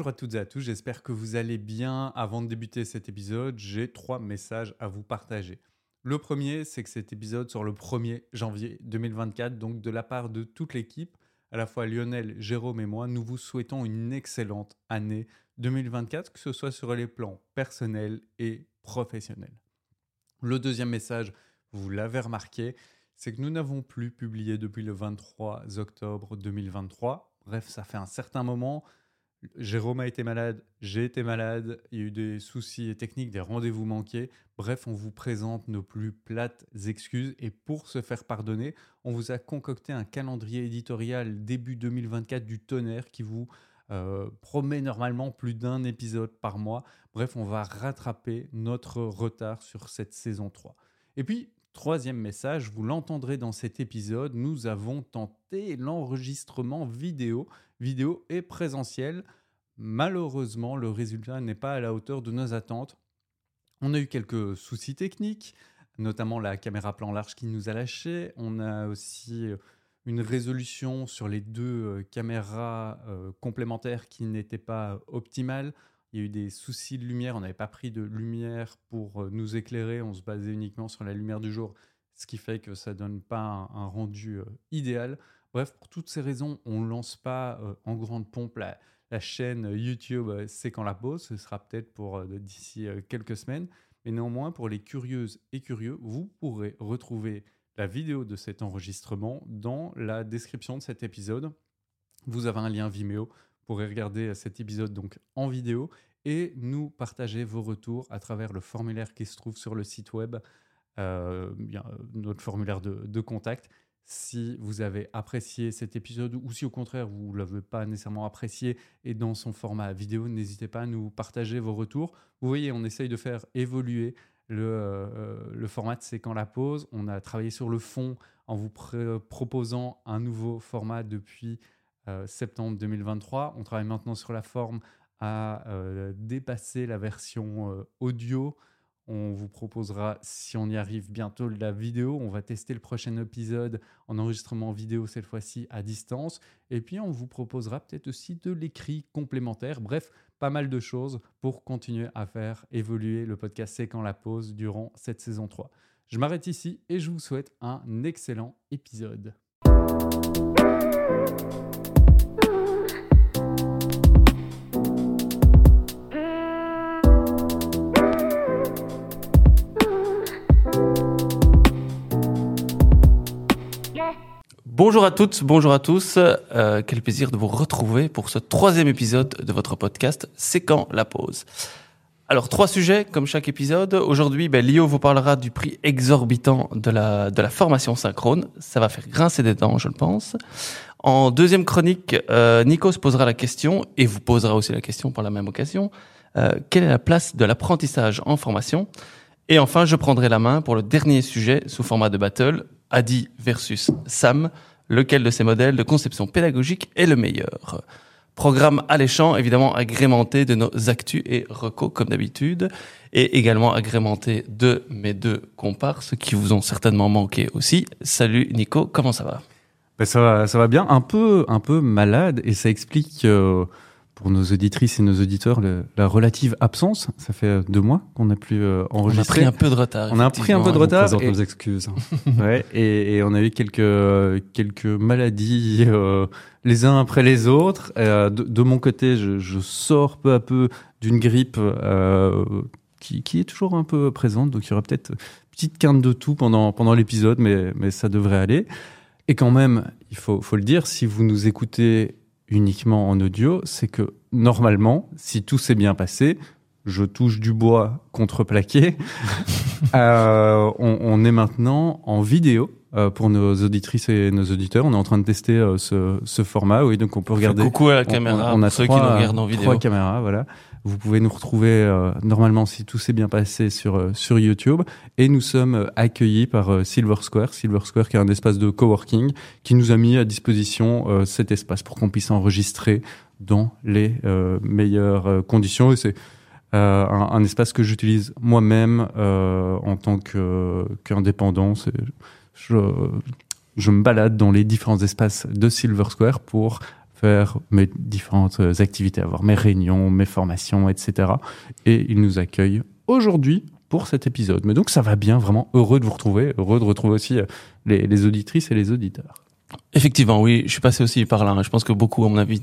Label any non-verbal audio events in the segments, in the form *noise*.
Bonjour à toutes et à tous, j'espère que vous allez bien. Avant de débuter cet épisode, j'ai trois messages à vous partager. Le premier, c'est que cet épisode sort le 1er janvier 2024, donc de la part de toute l'équipe, à la fois Lionel, Jérôme et moi, nous vous souhaitons une excellente année 2024, que ce soit sur les plans personnels et professionnels. Le deuxième message, vous l'avez remarqué, c'est que nous n'avons plus publié depuis le 23 octobre 2023. Bref, ça fait un certain moment. Jérôme a été malade, j'ai été malade, il y a eu des soucis techniques, des rendez-vous manqués. Bref, on vous présente nos plus plates excuses et pour se faire pardonner, on vous a concocté un calendrier éditorial début 2024 du tonnerre qui vous euh, promet normalement plus d'un épisode par mois. Bref, on va rattraper notre retard sur cette saison 3. Et puis, troisième message, vous l'entendrez dans cet épisode, nous avons tenté l'enregistrement vidéo vidéo et présentiel. Malheureusement, le résultat n'est pas à la hauteur de nos attentes. On a eu quelques soucis techniques, notamment la caméra plan large qui nous a lâché. On a aussi euh, une résolution sur les deux euh, caméras euh, complémentaires qui n'était pas optimale. Il y a eu des soucis de lumière, on n'avait pas pris de lumière pour nous éclairer, on se basait uniquement sur la lumière du jour, ce qui fait que ça donne pas un, rendu idéal. Bref, pour toutes ces raisons, on ne lance pas euh, en grande pompe la, chaîne YouTube euh, C'est quand la pause. Ce sera peut-être pour euh, d'ici quelques semaines. Mais néanmoins, pour les curieuses et curieux, vous pourrez retrouver la vidéo de cet enregistrement dans la description de cet épisode. Vous avez un lien Vimeo. Pourrez regarder cet épisode donc en vidéo et nous partager vos retours à travers le formulaire qui se trouve sur le site web, notre formulaire de contact si vous avez apprécié cet épisode ou si au contraire vous ne l'avez pas nécessairement apprécié et dans son format vidéo, n'hésitez pas à nous partager vos retours. Vous voyez, on essaye de faire évoluer le, euh, format C'est quand la pause. On a travaillé sur le fond en vous proposant un nouveau format depuis euh, septembre 2023. On travaille maintenant sur la forme à euh, dépasser la version audio on vous proposera, si on y arrive bientôt, la vidéo. On va tester le prochain épisode en enregistrement vidéo cette fois-ci à distance. Et puis on vous proposera peut-être aussi de l'écrit complémentaire. Bref, pas mal de choses pour continuer à faire évoluer le podcast C'est quand la pause durant cette saison 3. Je m'arrête ici et je vous souhaite un excellent épisode. Bonjour à toutes, bonjour à tous. Euh, quel plaisir de vous retrouver pour ce troisième épisode de votre podcast C'est quand la pause? Alors trois sujets comme chaque épisode. Aujourd'hui, ben, vous parlera du prix exorbitant de la, de la formation synchrone. Ça va faire grincer des dents, je le pense. En deuxième chronique, euh, Nico se posera la question et vous posera aussi la question par la même occasion. Euh, quelle est la place de l'apprentissage en formation? Et enfin, je prendrai la main pour le dernier sujet sous format de battle, Adi versus Sam lequel de ces modèles de conception pédagogique est le meilleur. Programme alléchant, évidemment agrémenté de nos actus et recos comme d'habitude, et également agrémenté de mes deux comparses qui vous ont certainement manqué aussi. Salut Nico, comment ça va? Ben ça va, ça va bien, un peu, un peu malade, et ça explique euh, pour nos auditrices et nos auditeurs la relative absence. Ça fait deux mois qu'on n'a plus euh, enregistré. On a pris un peu de retard. On a pris un peu de retard. On et... nos excuses. *laughs* ouais, et, et, on a eu quelques quelques maladies euh, les uns après les autres. Euh, de, de, mon côté, je, je, sors peu à peu d'une grippe euh, qui, qui est toujours un peu présente. Donc il y aura peut-être une petite quinte de tout pendant pendant l'épisode, mais mais ça devrait aller. Et quand même, il faut faut le dire, si vous nous écoutez uniquement en audio, c'est que normalement, si tout s'est bien passé, je touche du bois contreplaqué, *laughs* euh, on, on, est maintenant en vidéo. Euh, pour nos auditrices et nos auditeurs, on est en train de tester euh, ce, ce, format. Oui, donc on peut regarder. Coucou à la caméra. On, a ceux qui nous regardent en vidéo. Trois caméras, voilà. Vous pouvez nous retrouver euh, normalement si tout s'est bien passé sur euh, sur YouTube et nous sommes accueillis par Silver Square, Silver Square qui est un espace de coworking qui nous a mis à disposition cet espace pour qu'on puisse enregistrer dans les meilleures conditions et c'est un, un, espace que j'utilise moi-même en tant qu'indépendant. Je, me balade dans les différents espaces de Silver Square pour faire mes différentes activités, avoir mes réunions, mes formations, etc. Et il nous accueille aujourd'hui pour cet épisode. Mais donc ça va bien, vraiment heureux de vous retrouver, heureux de retrouver aussi euh, les, auditrices et les auditeurs. Effectivement, oui, je suis passé aussi par là. Je pense que beaucoup, à mon avis,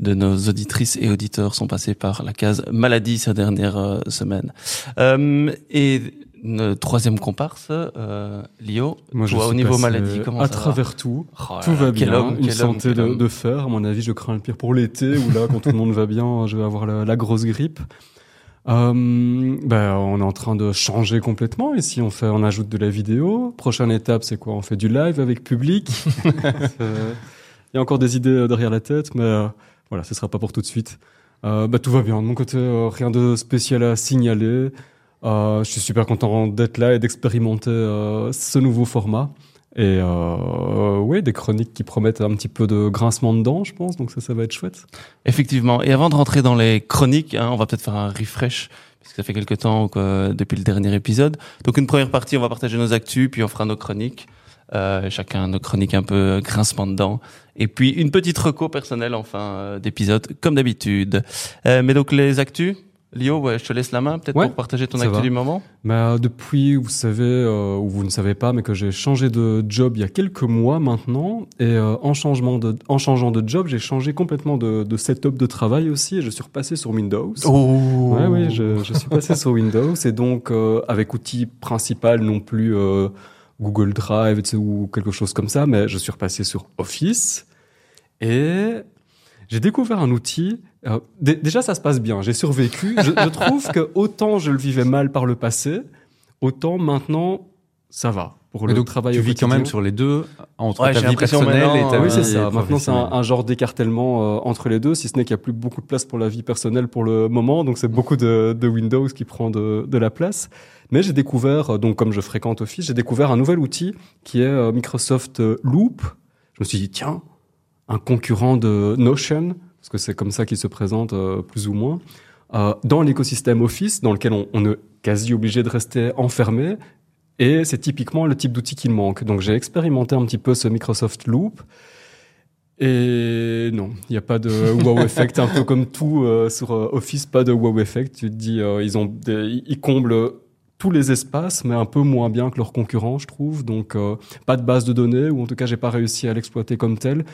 de nos auditrices et auditeurs sont passés par la case maladie ces dernières euh, semaines. Euh, et une troisième comparse, euh, Lio, Moi, je toi, au niveau maladie, comment à ça va travers tout. Oh Tout va bien. homme, Une homme, santé quel de, homme. de fer. À mon avis, je crains le pire pour l'été où là, quand tout le monde va bien, je vais avoir la, la grosse grippe. Euh, ben, on est en train de changer complètement. Ici, on fait, on ajoute de la vidéo. Prochaine étape, c'est quoi? On fait du live avec public. *laughs* *laughs* Il y a encore des idées derrière la tête, mais euh, voilà, ce sera pas pour tout de suite. Euh, bah, tout va bien. De mon côté, euh, rien de spécial à signaler. Euh, je suis super content d'être là et d'expérimenter euh, ce nouveau format. Et euh, oui, des chroniques qui promettent un petit peu de grincement de dents, je pense. Donc ça, ça va être chouette. Effectivement. Et avant de rentrer dans les chroniques, hein, on va peut-être faire un refresh, puisque ça fait quelques temps que, depuis le dernier épisode. Donc une première partie, on va partager nos actus, puis on fera nos chroniques. Euh, chacun nos chroniques un peu grincement de dents. Et puis une petite reco personnelle en fin euh, d'épisode, comme d'habitude. Euh, mais donc les actus, Lio, ouais, je te laisse la main peut-être Ouais, pour partager ton actu va. du moment. Bah, depuis, vous savez, euh, ou vous ne savez pas, mais que j'ai changé de job il y a quelques mois maintenant. Et euh, en, changement de, en changeant de job, j'ai changé complètement de, de setup de travail aussi. Et je suis repassé sur Windows. Oh Ouais, oui, je, je suis passé sur Windows et donc euh, avec outil principal non plus Google Drive tu sais, ou quelque chose comme ça, mais je suis repassé sur Office et j'ai découvert un outil. euh, dé- déjà, ça se passe bien. J'ai survécu. Je, je trouve que autant je le vivais mal par le passé, autant maintenant ça va pour le donc travail. tu vis quand même sur les deux, entre Ouais, ta vie personnelle et ta oui, vie c'est ça. Maintenant, c'est un, genre d'écartèlement euh, entre les deux, si ce n'est qu'il n'y a plus beaucoup de place pour la vie personnelle pour le moment. Donc, c'est beaucoup de, de Windows qui prend de, de la place. Mais j'ai découvert, euh, donc comme je fréquente Office, j'ai découvert un nouvel outil qui est euh, Microsoft euh, Loop. Je me suis dit, tiens, un concurrent de Notion, parce que c'est comme ça qu'il se présente plus ou moins, dans l'écosystème Office, dans lequel on, on est quasi obligé de rester enfermé. Et c'est typiquement le type d'outil qui manque. Donc j'ai expérimenté un petit peu ce Microsoft Loop. Et non, il n'y a pas de wow *laughs* effect, un peu comme tout euh, sur Office, pas de wow effect. Tu te dis, euh, ils, ont des- ils comblent tous les espaces, mais un peu moins bien que leurs concurrents, je trouve. Donc euh, pas de base de données, ou en tout cas j'ai pas réussi à l'exploiter comme tel.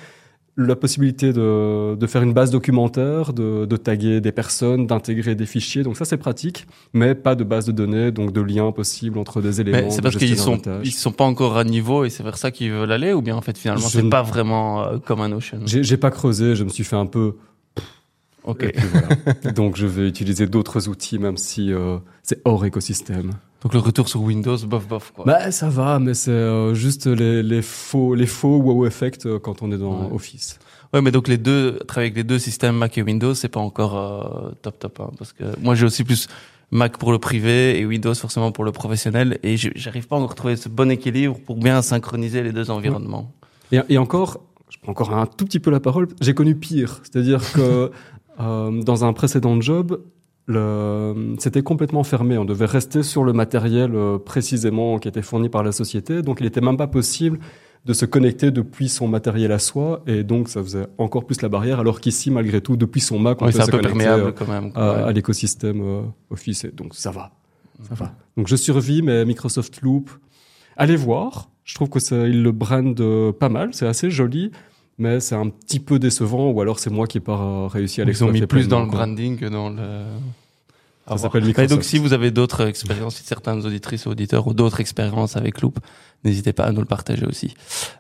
La possibilité de, de faire une base documentaire, de, de taguer des personnes, d'intégrer des fichiers, donc ça c'est pratique, mais pas de base de données, donc de liens possibles entre des éléments. C'est parce qu'ils sont, ils sont pas encore à niveau et c'est vers ça qu'ils veulent aller ou bien en fait finalement c'est pas vraiment euh, comme un Notion. J'ai j'ai pas creusé, je me suis fait un peu Ok. Et puis voilà. *laughs* Donc je vais utiliser d'autres outils, même si euh, c'est hors écosystème. Donc le retour sur Windows, bof bof quoi. Bah ça va, mais c'est euh, juste les, les faux les faux wow effect euh, quand on est dans Ouais. Office. Ouais, mais donc les deux, travailler avec les deux systèmes Mac et Windows, c'est pas encore top top hein, parce que moi j'ai aussi plus Mac pour le privé et Windows forcément pour le professionnel et j'arrive pas encore à trouver ce bon équilibre pour bien synchroniser les deux environnements. Et, et encore, je prends encore un tout petit peu la parole. J'ai connu pire, c'est-à-dire que *laughs* euh, dans un précédent job, le- c'était complètement fermé. On devait rester sur le matériel euh, précisément qui était fourni par la société, donc il n'était même pas possible de se connecter depuis son matériel à soi, et donc ça faisait encore plus la barrière. Alors qu'ici, malgré tout, depuis son Mac, on Oui, peut se connecter euh, quand même. à, quoi, ouais. à l'écosystème euh, Office, et donc ça va, ça va. Donc je survis, mais Microsoft Loop, allez voir. Je trouve que ça, il le brand euh, pas mal, c'est assez joli, mais c'est un petit peu décevant, ou alors c'est moi qui n'ai pas euh, réussi à Ils ont mis l'exploiter plus dans le branding que dans le. Voir. s'appelle Microsoft. donc, si vous avez d'autres expériences, si certaines auditrices ou auditeurs ou d'autres expériences avec Loop, n'hésitez pas à nous le partager aussi.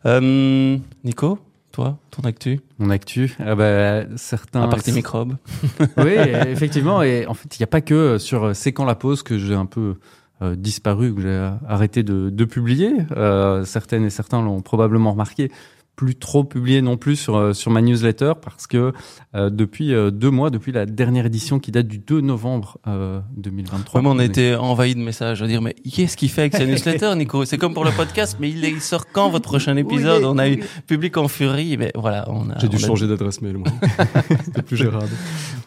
Euh, Nico, toi, ton actu, Mon actu, ah bah, certains. à part tes microbes. *laughs* oui, effectivement. Et en fait, il n'y a pas que sur C'est quand la pause que j'ai un peu euh, disparu, que j'ai arrêté de, de publier. Euh, certaines et certains l'ont probablement remarqué. Plus trop publié non plus sur, euh, sur ma newsletter parce que euh, depuis euh, deux mois, depuis la dernière édition qui date du 2 novembre euh, 2023. Vraiment, on a été envahi de messages à dire, mais qu'est-ce qu'il fait avec sa newsletter, *laughs* Nico? C'est comme pour le podcast, mais il, il sort quand votre prochain épisode? On a eu public en furie, mais voilà, on a. J'ai dû on a- changer d'adresse mail, moi. *laughs* *laughs* C'était plus gérable.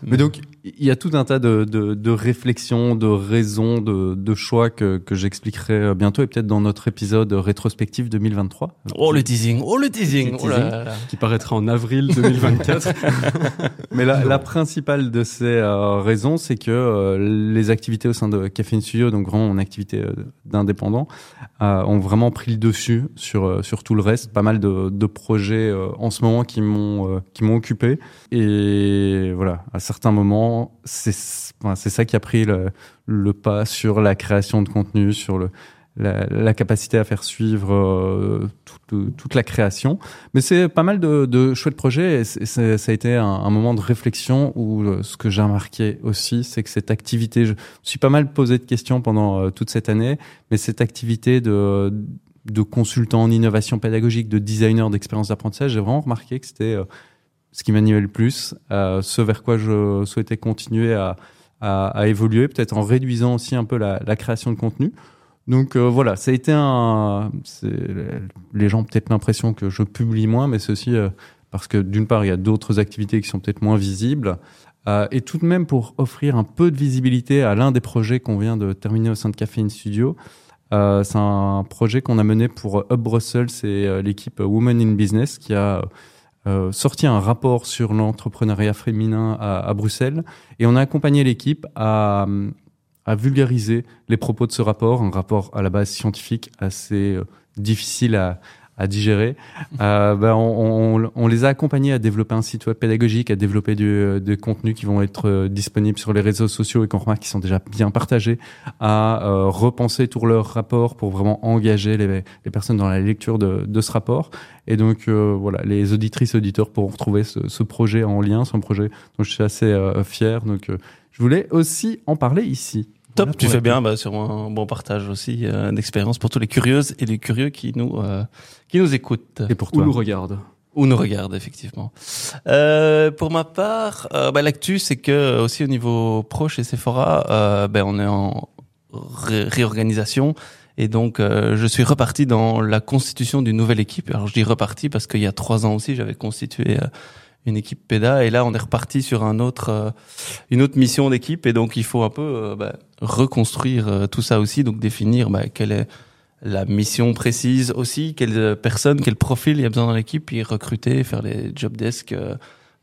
Mais donc, il y a tout un tas de, de, de réflexions, de raisons, de, de choix que, que j'expliquerai bientôt et peut-être dans notre épisode rétrospectif 2023. Oh le teasing, oh le teasing. Teasing. Oh là teasing. là là. qui paraîtra en avril 2024. *laughs* Mais la, la principale de ces euh, raisons, c'est que euh, les activités au sein de Café Studio, donc vraiment mon activité euh, d'indépendant, euh, ont vraiment pris le dessus sur euh, sur tout le reste. Pas mal de, de projets euh, en ce moment qui m'ont euh, qui m'ont occupé. Et voilà, à certains moments, c'est c'est ça qui a pris le, le pas sur la création de contenu, sur le la, la capacité à faire suivre euh, toute, toute la création. Mais c'est pas mal de, de chouettes projets et ça a été un, moment de réflexion où euh, ce que j'ai remarqué aussi, c'est que cette activité, je me suis pas mal posé de questions pendant euh, toute cette année, mais cette activité de, de consultant en innovation pédagogique, de designer d'expérience d'apprentissage, j'ai vraiment remarqué que c'était euh, ce qui m'animait le plus, euh, ce vers quoi je souhaitais continuer à, à, à évoluer, peut-être en réduisant aussi un peu la, la création de contenu. Donc euh, voilà, ça a été un. Les gens ont peut-être l'impression que je publie moins, mais aussi euh, parce que d'une part, il y a d'autres activités qui sont peut-être moins visibles. Euh, et tout de même, pour offrir un peu de visibilité à l'un des projets qu'on vient de terminer au sein de Caféine Studio, c'est un projet qu'on a mené pour Hub Brussels et l'équipe Women in Business qui a sorti un rapport sur l'entrepreneuriat féminin à, à Bruxelles. Et on a accompagné l'équipe à, à vulgariser les propos de ce rapport, un rapport à la base scientifique assez euh, difficile à, digérer. Euh, ben, on, les a accompagnés à développer un site web pédagogique, à développer des contenus qui vont être euh, disponibles sur les réseaux sociaux et qu'on remarque qui sont déjà bien partagés, à repenser tout leur rapport pour vraiment engager les, personnes dans la lecture de, ce rapport. Et donc voilà, les auditrices auditeurs pourront retrouver ce, projet en lien, c'est projet dont je suis assez fier. Donc je voulais aussi en parler ici. Top, Voilà tu fais bien, bah, sur un bon partage aussi euh, d'expérience pour tous les curieuses et les curieux qui nous euh, qui nous écoutent Et pour Ou toi nous regarde. ou nous regardent effectivement. Euh, pour ma part, euh, bah, l'actu c'est que aussi au niveau pro chez Sephora, euh, ben on est en ré- réorganisation et donc euh, je suis reparti dans la constitution d'une nouvelle équipe. Alors je dis reparti parce qu'il y a trois ans aussi j'avais constitué euh, une équipe PEDA et là on est reparti sur un autre euh, une autre mission d'équipe et donc il faut un peu euh, bah, reconstruire euh, tout ça aussi donc définir bah, quelle est la mission précise aussi quelle personne quel profil il y a besoin dans l'équipe puis recruter faire les job desks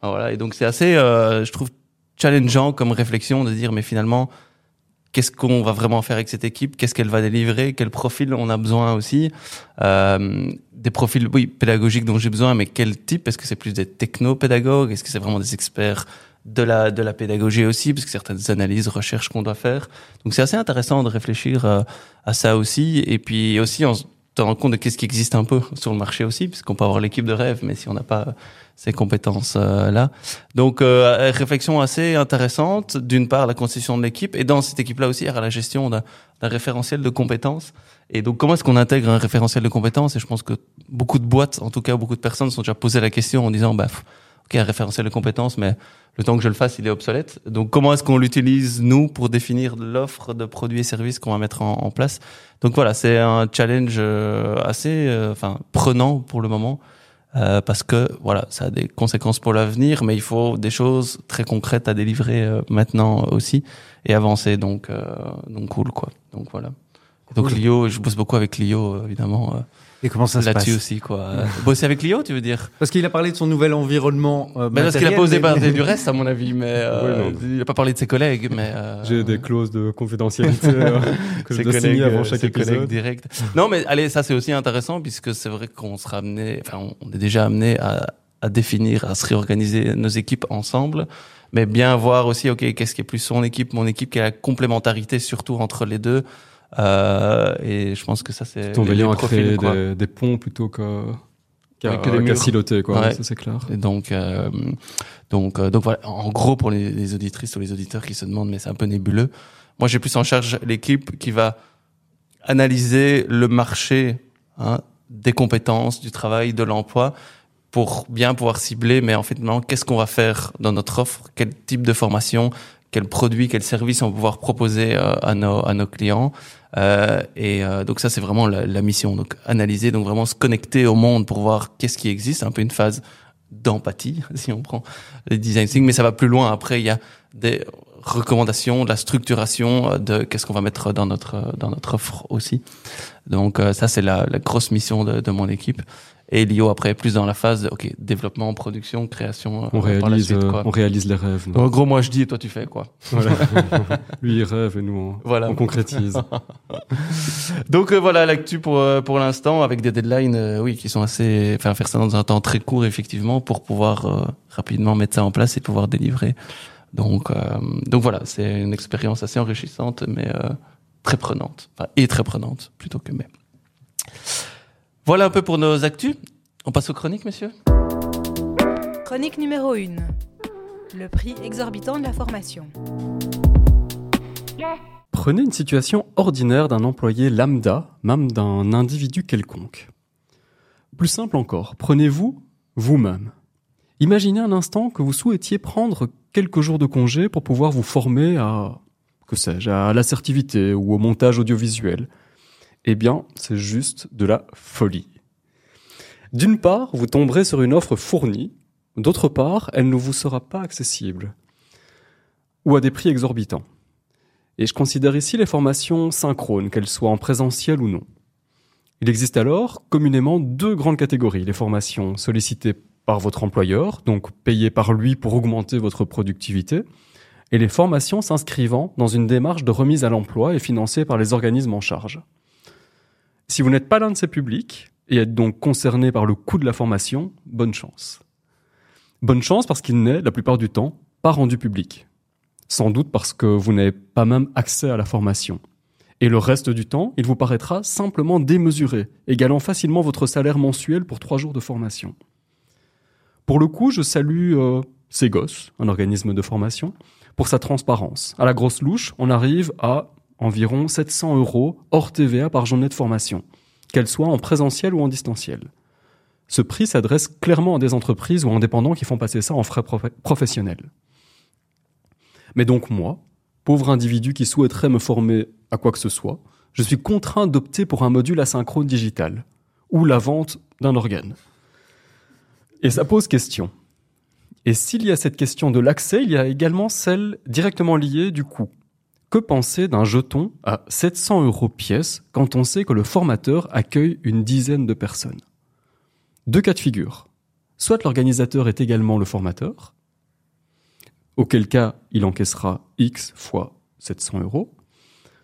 voilà. Et donc c'est assez je trouve challengeant comme réflexion de dire mais finalement qu'est-ce qu'on va vraiment faire avec cette équipe qu'est-ce qu'elle va délivrer quel profil on a besoin aussi. Euh, des profils oui pédagogiques dont j'ai besoin mais quel type? Est-ce que c'est plus des techno-pédagogues? Est-ce que c'est vraiment des experts de la de la pédagogie aussi? Parce que certaines analyses recherches qu'on doit faire. Donc c'est assez intéressant de réfléchir euh, à ça aussi. Et puis aussi on se rend compte de qu'est-ce qui existe un peu sur le marché aussi puisqu'on peut avoir l'équipe de rêve mais si on n'a pas ces compétences euh, donc euh, réflexion assez intéressante. D'une part la constitution de l'équipe. Et dans cette équipe là aussi il y aura la gestion d'un référentiel de compétences. Et donc comment est-ce qu'on intègre un référentiel de compétences? Et je pense que beaucoup de boîtes en tout cas beaucoup de personnes sont déjà posé la question en disant bah ok référentiel de compétences mais le temps que je le fasse, il est obsolète. Donc, comment est-ce qu'on l'utilise, nous, pour définir l'offre de produits et services qu'on va mettre en, en place? Donc, voilà, c'est un challenge euh, assez euh, enfin, prenant pour le moment, euh, parce que, voilà, ça a des conséquences pour l'avenir, mais il faut des choses très concrètes à délivrer euh, maintenant aussi et avancer. Donc, euh, donc cool, quoi. Donc, voilà. Donc. Lio, je bosse beaucoup avec Lio, évidemment, euh, Et comment ça se là-dessus passe aussi, quoi. Bosser avec Lio, tu veux dire Parce qu'il a parlé de son nouvel environnement. euh, mais parce qu'il a pas osé parler du reste, à mon avis, mais *laughs* euh, non. il a pas parlé de ses collègues, mais euh, J'ai des clauses de confidentialité *laughs* euh, que je ses dois signer collègues, avant chaque ses collègues épisode. directs. Non, mais allez, ça c'est aussi intéressant puisque c'est vrai qu'on sera amené, enfin, on- on est déjà amené à, à définir, à se réorganiser nos équipes ensemble, mais bien voir aussi, ok, qu'est-ce qui est plus son équipe, mon équipe, quelle est la complémentarité surtout entre les deux. Euh, et je pense que ça c'est les veillant à créer des, des ponts plutôt que qu'à Ouais, qu'à murs. siloter, quoi. Ouais. Ça, c'est clair. Et donc, euh, donc, euh, donc voilà. En gros, pour les, les auditrices ou les auditeurs qui se demandent, mais c'est un peu nébuleux. Moi, j'ai plus en charge l'équipe qui va analyser le marché hein, des compétences, du travail, de l'emploi, pour bien pouvoir cibler. Mais en fait, maintenant, qu'est-ce qu'on va faire dans notre offre? Quel type de formation? Quel produit? Quel service on va pouvoir proposer euh, à nos à nos clients? Euh, et euh, donc ça c'est vraiment la, la mission. Donc analyser donc vraiment se connecter au monde pour voir qu'est-ce qui existe. Un peu une phase d'empathie *laughs* si on prend les design thinking mais ça va plus loin. Après il y a des recommandations de la structuration euh, de qu'est-ce qu'on va mettre dans notre dans notre offre aussi. Donc euh, ça c'est la, la grosse mission de, de mon équipe Et Lio après plus dans la phase de, ok, développement, production, création. euh, On par la réalise, suite, euh, quoi. on réalise les rêves. en gros, moi je dis et toi tu fais quoi. Voilà. *laughs* *laughs* Lui, il rêve et nous, on, Voilà. on concrétise. *laughs* Donc euh, voilà l'actu pour pour l'instant avec des deadlines euh, oui qui sont assez enfin faire ça dans un temps très court effectivement pour pouvoir euh, rapidement mettre ça en place et pouvoir délivrer. Donc euh, donc voilà, c'est une expérience assez enrichissante mais euh, très prenante. Enfin, et très prenante plutôt que mais. Voilà un peu pour nos actus. On passe aux chroniques messieurs. Chronique numéro 1. Le prix exorbitant de la formation. Prenez une situation ordinaire d'un employé lambda, même d'un individu quelconque. Plus simple encore, prenez-vous vous-même. Imaginez un instant que vous souhaitiez prendre quelques jours de congé pour pouvoir vous former à, que sais-je, à l'assertivité ou au montage audiovisuel. Eh bien, c'est juste de la folie. D'une part, vous tomberez sur une offre fournie, d'autre part, elle ne vous sera pas accessible, ou à des prix exorbitants. Et je considère ici les formations synchrones, qu'elles soient en présentiel ou non. Il existe alors communément deux grandes catégories. Les formations sollicitées par votre employeur, donc payées par lui pour augmenter votre productivité, et les formations s'inscrivant dans une démarche de remise à l'emploi et financées par les organismes en charge. Si vous n'êtes pas l'un de ces publics et êtes donc concerné par le coût de la formation, bonne chance. Bonne chance parce qu'il n'est, la plupart du temps, pas rendu public sans doute parce que vous n'avez pas même accès à la formation. Et le reste du temps, il vous paraîtra simplement démesuré, égalant facilement votre salaire mensuel pour trois jours de formation. Pour le coup, je salue euh, Ségos, un organisme de formation, pour sa transparence. À la grosse louche, on arrive à environ 700 euros hors TVA par journée de formation, qu'elle soit en présentiel ou en distanciel. Ce prix s'adresse clairement à des entreprises ou indépendants qui font passer ça en frais prof- professionnels. Mais donc moi, pauvre individu qui souhaiterait me former à quoi que ce soit, je suis contraint d'opter pour un module asynchrone digital, ou la vente d'un organe. Et ça pose question. Et s'il y a cette question de l'accès, il y a également celle directement liée du coût. Que penser d'un jeton à 700 euros pièce quand on sait que le formateur accueille une dizaine de personnes? Deux cas de figure. Soit l'organisateur est également le formateur, auquel cas il encaissera X fois 700 euros.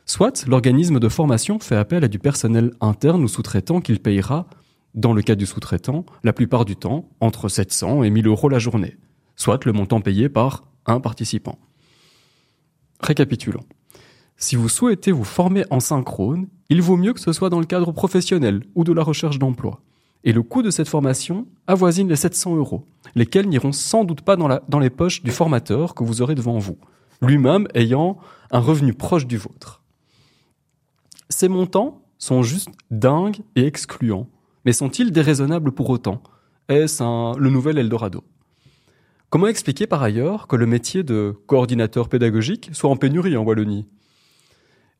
Soit l'organisme de formation fait appel à du personnel interne ou sous-traitant qu'il payera, dans le cas du sous-traitant, la plupart du temps, entre 700 et 1000 euros la journée. Soit le montant payé par un participant. Récapitulons. Si vous souhaitez vous former en synchrone, il vaut mieux que ce soit dans le cadre professionnel ou de la recherche d'emploi. Et le coût de cette formation avoisine les 700 euros, lesquels n'iront sans doute pas dans, les poches du formateur que vous aurez devant vous, lui-même ayant un revenu proche du vôtre. Ces montants sont juste dingues et excluants, mais sont-ils déraisonnables pour autant? Est-ce le nouvel Eldorado? Comment expliquer par ailleurs que le métier de coordinateur pédagogique soit en pénurie en Wallonie?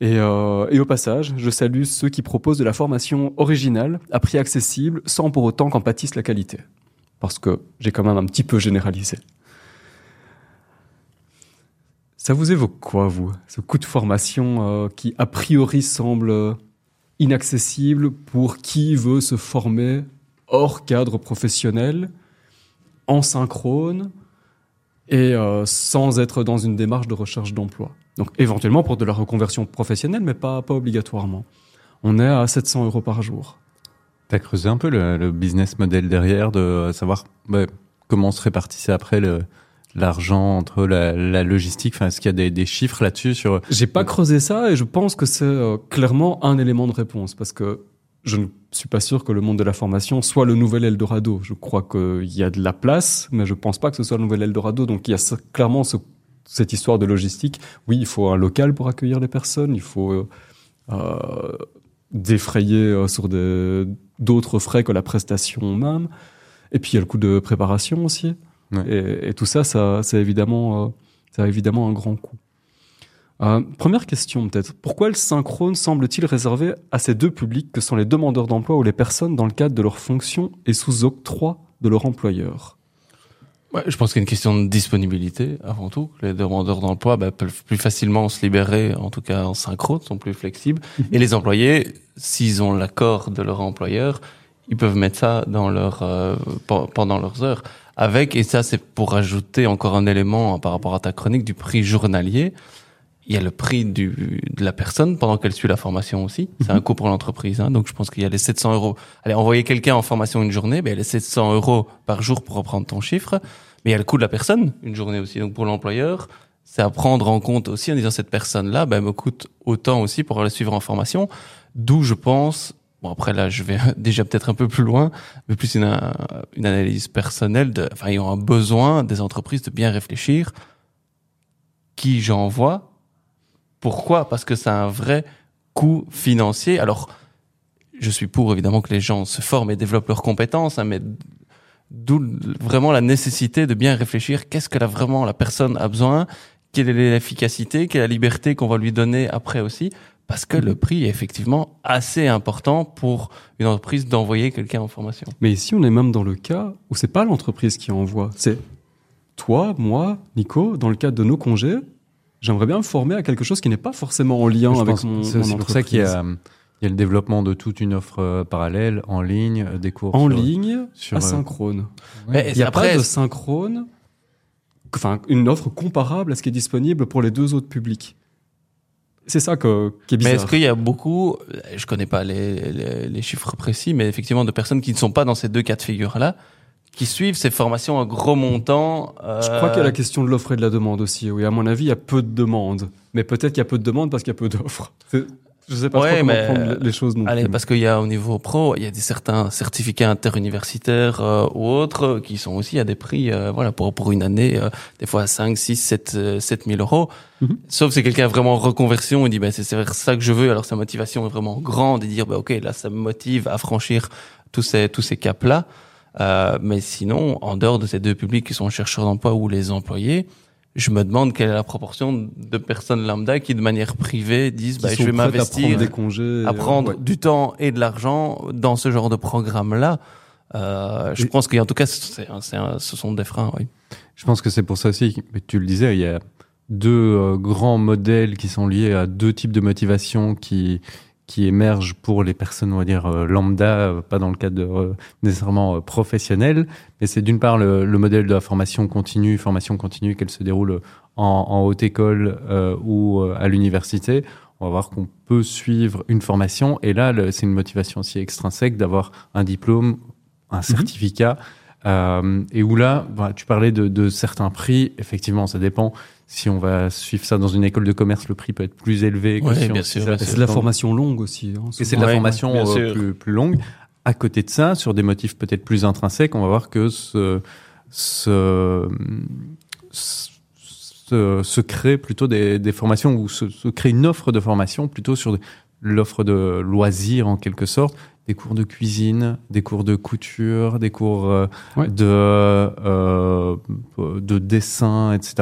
Et, euh, et au passage, je salue ceux qui proposent de la formation originale à prix accessible sans pour autant qu'en pâtisse la qualité. Parce que j'ai quand même un petit peu généralisé. Ça vous évoque quoi, vous? Ce coût de formation euh, qui, a priori, semble inaccessible pour qui veut se former hors cadre professionnel, en synchrone et euh, sans être dans une démarche de recherche d'emploi? Donc éventuellement pour de la reconversion professionnelle, mais pas, pas obligatoirement. On est à 700 euros par jour. T'as creusé un peu le, le business model derrière, de savoir ouais, comment se répartissait après le- l'argent entre la, la logistique? Enfin, est-ce qu'il y a des, des chiffres là-dessus sur J'ai pas creusé ça et je pense que c'est euh, clairement un élément de réponse parce que je ne suis pas sûr que le monde de la formation soit le nouvel Eldorado. Je crois qu'il y a de la place, mais je pense pas que ce soit le nouvel Eldorado. Donc il y a clairement ce- cette histoire de logistique. Oui, il faut un local pour accueillir les personnes, il faut euh, euh, défrayer euh, sur d'autres frais que la prestation même. Et puis il y a le coût de préparation aussi. Ouais. Et, et tout ça, ça, c'est évidemment, euh, ça a évidemment un grand coût. Euh, première question peut-être. Pourquoi le synchrone semble-t-il réservé à ces deux publics que sont les demandeurs d'emploi ou les personnes dans le cadre de leur fonction et sous octroi de leur employeur? Ouais, je pense qu'il y a une question de disponibilité avant tout. Les demandeurs d'emploi bah, peuvent plus facilement se libérer, en tout cas en synchrone, sont plus flexibles. Et les employés, s'ils ont l'accord de leur employeur, ils peuvent mettre ça dans leur euh, pe- pendant leurs heures. Avec et ça c'est pour ajouter encore un élément par rapport à ta chronique du prix journalier. Il y a le prix du, de la personne pendant qu'elle suit la formation aussi. C'est un coût pour l'entreprise. Hein. Donc je pense qu'il y a les 700 euros. Allez, envoyer quelqu'un en formation une journée, ben, il y a les 700 euros par jour pour reprendre ton chiffre. Mais il y a le coût de la personne une journée aussi. Donc pour l'employeur, c'est à prendre en compte aussi en disant cette personne-là, ben, me coûte autant aussi pour la suivre en formation. D'où je pense, bon après là je vais *laughs* déjà peut-être un peu plus loin, mais plus une, une analyse personnelle de, enfin ils ont un besoin des entreprises de bien réfléchir qui j'envoie. Pourquoi? Parce que c'est un vrai coût financier. Alors je suis pour évidemment que les gens se forment et développent leurs compétences, hein, mais d'où vraiment la nécessité de bien réfléchir. Qu'est-ce que là vraiment la personne a besoin, quelle est l'efficacité, quelle est la liberté qu'on va lui donner après aussi, parce que le prix est effectivement assez important pour une entreprise d'envoyer quelqu'un en formation. Mais ici, on est même dans le cas où c'est pas l'entreprise qui envoie, c'est toi, moi, Nico, dans le cadre de nos congés, j'aimerais bien me former à quelque chose qui n'est pas forcément en lien Je avec pense mon, que c'est mon aussi pour ça qu'il y entreprise. a, il y a le développement de toute une offre euh, parallèle, en ligne, euh, des cours en sur- ligne, sur, euh, asynchrone. Mais Il n'y a après, pas de synchrone, enfin une offre comparable à ce qui est disponible pour les deux autres publics. C'est ça que, qui est Mais bizarre. est-ce qu'il y a beaucoup, je connais pas les, les, les chiffres précis, mais effectivement de personnes qui ne sont pas dans ces deux cas de figure-là, qui suivent ces formations à gros montant. Je crois qu'il y a euh, la question de l'offre et de la demande aussi. Oui, à mon avis, il y a peu de demandes. Mais peut-être qu'il y a peu de demandes parce qu'il y a peu d'offres. Je sais pas Ouais, trop comment mais- prendre les choses non Allez, plus. parce qu'il y a au niveau pro, il y a des certains certificats interuniversitaires euh, ou autres euh, qui sont aussi à des prix, euh, voilà, pour pour une année, euh, des fois à 5, 6, 7, euh, 7 000 euros. Mhm. Sauf si quelqu'un est vraiment en reconversion, il dit, ben c'est c'est vers ça que je veux. Alors sa motivation est vraiment grande et dire, ben ok, là ça me motive à franchir tous ces tous ces caps là. Euh, mais sinon, en dehors de ces deux publics qui sont chercheurs d'emploi ou les employés, je me demande quelle est la proportion de personnes lambda qui, de manière privée, disent bah, je vais à m'investir prendre des congés. à prendre ouais. du temps et de l'argent dans ce genre de programme-là. Euh, je Et- pense qu'en tout cas, c'est un- c'est un- ce sont des freins. Oui. Je pense que c'est pour ça aussi, mais tu le disais, il y a deux euh, grands modèles qui sont liés à deux types de motivation qui, qui émergent pour les personnes, on va dire, euh, lambda, euh, pas dans le cadre euh, nécessairement professionnel, mais c'est d'une part le, le modèle de la formation continue, formation continue, qu'elle se déroule en, en haute école euh, ou à l'université. On va voir qu'on peut suivre une formation, et là, c'est une motivation aussi extrinsèque d'avoir un diplôme, un certificat, euh, et où là, bah, tu parlais de, de certains prix. Effectivement, ça dépend. Si on va suivre ça dans une école de commerce, le prix peut être plus élevé. que Ouais, si bien sûr, ça bien c'est de la formation longue aussi. hein, Et c'est de la Ouais, formation euh, plus, plus longue. À côté de ça, sur des motifs peut-être plus intrinsèques, on va voir que ce, ce, se, se crée plutôt des, des formations ou se, se crée une offre de formation plutôt sur l'offre de loisirs en quelque sorte, des cours de cuisine, des cours de couture, des cours euh, Ouais. de, euh, de dessin, etc.,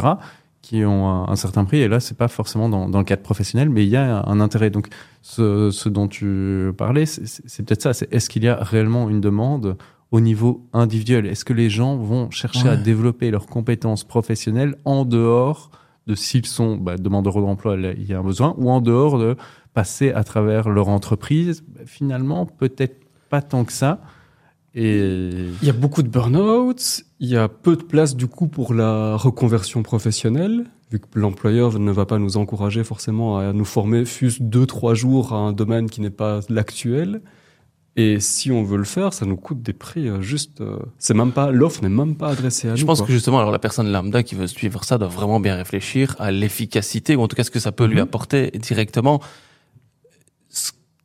qui ont un, un certain prix. Et là, c'est pas forcément dans, dans le cadre professionnel, mais il y a un intérêt. Donc, ce, ce dont tu parlais, c'est- peut-être ça. C'est est-ce qu'il y a réellement une demande au niveau individuel? Est-ce que les gens vont chercher à développer leurs compétences professionnelles en dehors de s'ils sont bah, demandeurs d'emploi, il y a un besoin, ou en dehors de passer à travers leur entreprise? Finalement, peut-être pas tant que ça. Et Il y a beaucoup de burn-out, il y a peu de place du coup pour la reconversion professionnelle, vu que l'employeur ne va pas nous encourager forcément à nous former fût-ce deux, trois jours à un domaine qui n'est pas l'actuel. Et si on veut le faire, ça nous coûte des prix euh, juste. euh, c'est même pas l'offre n'est même pas adressée à Je nous. pense quoi. que justement, alors la personne lambda qui veut suivre ça doit vraiment bien réfléchir à l'efficacité ou en tout cas ce que ça peut lui Mhm. apporter directement.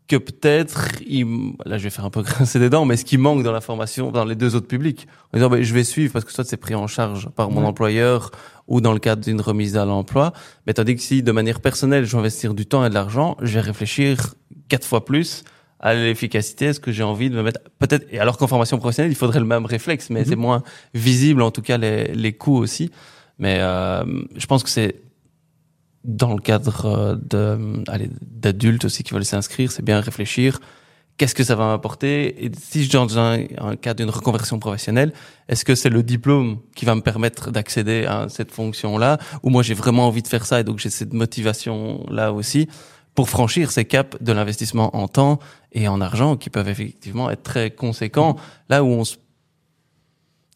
Que peut-être, il- là je vais faire un peu *laughs* grincer des dents, mais ce qui manque dans la formation, dans les deux autres publics, en disant ben, je vais suivre parce que soit c'est pris en charge par mon Ouais. employeur ou dans le cadre d'une remise à l'emploi, mais tandis que si de manière personnelle je vais investir du temps et de l'argent, je vais réfléchir quatre fois plus à l'efficacité, est-ce que j'ai envie de me mettre peut-être et alors qu'en formation professionnelle il faudrait le même réflexe mais Mhm. c'est moins visible en tout cas les, les coûts aussi mais euh, je pense que c'est dans le cadre euh, allez, d'adultes aussi qui veulent s'inscrire c'est bien réfléchir qu'est-ce que ça va m'apporter? Et si je suis dans un, un cas d'une reconversion professionnelle est-ce que c'est le diplôme qui va me permettre d'accéder à cette fonction là ou moi j'ai vraiment envie de faire ça et donc j'ai cette motivation là aussi pour franchir ces caps de l'investissement en temps et en argent qui peuvent effectivement être très conséquents. Là où on se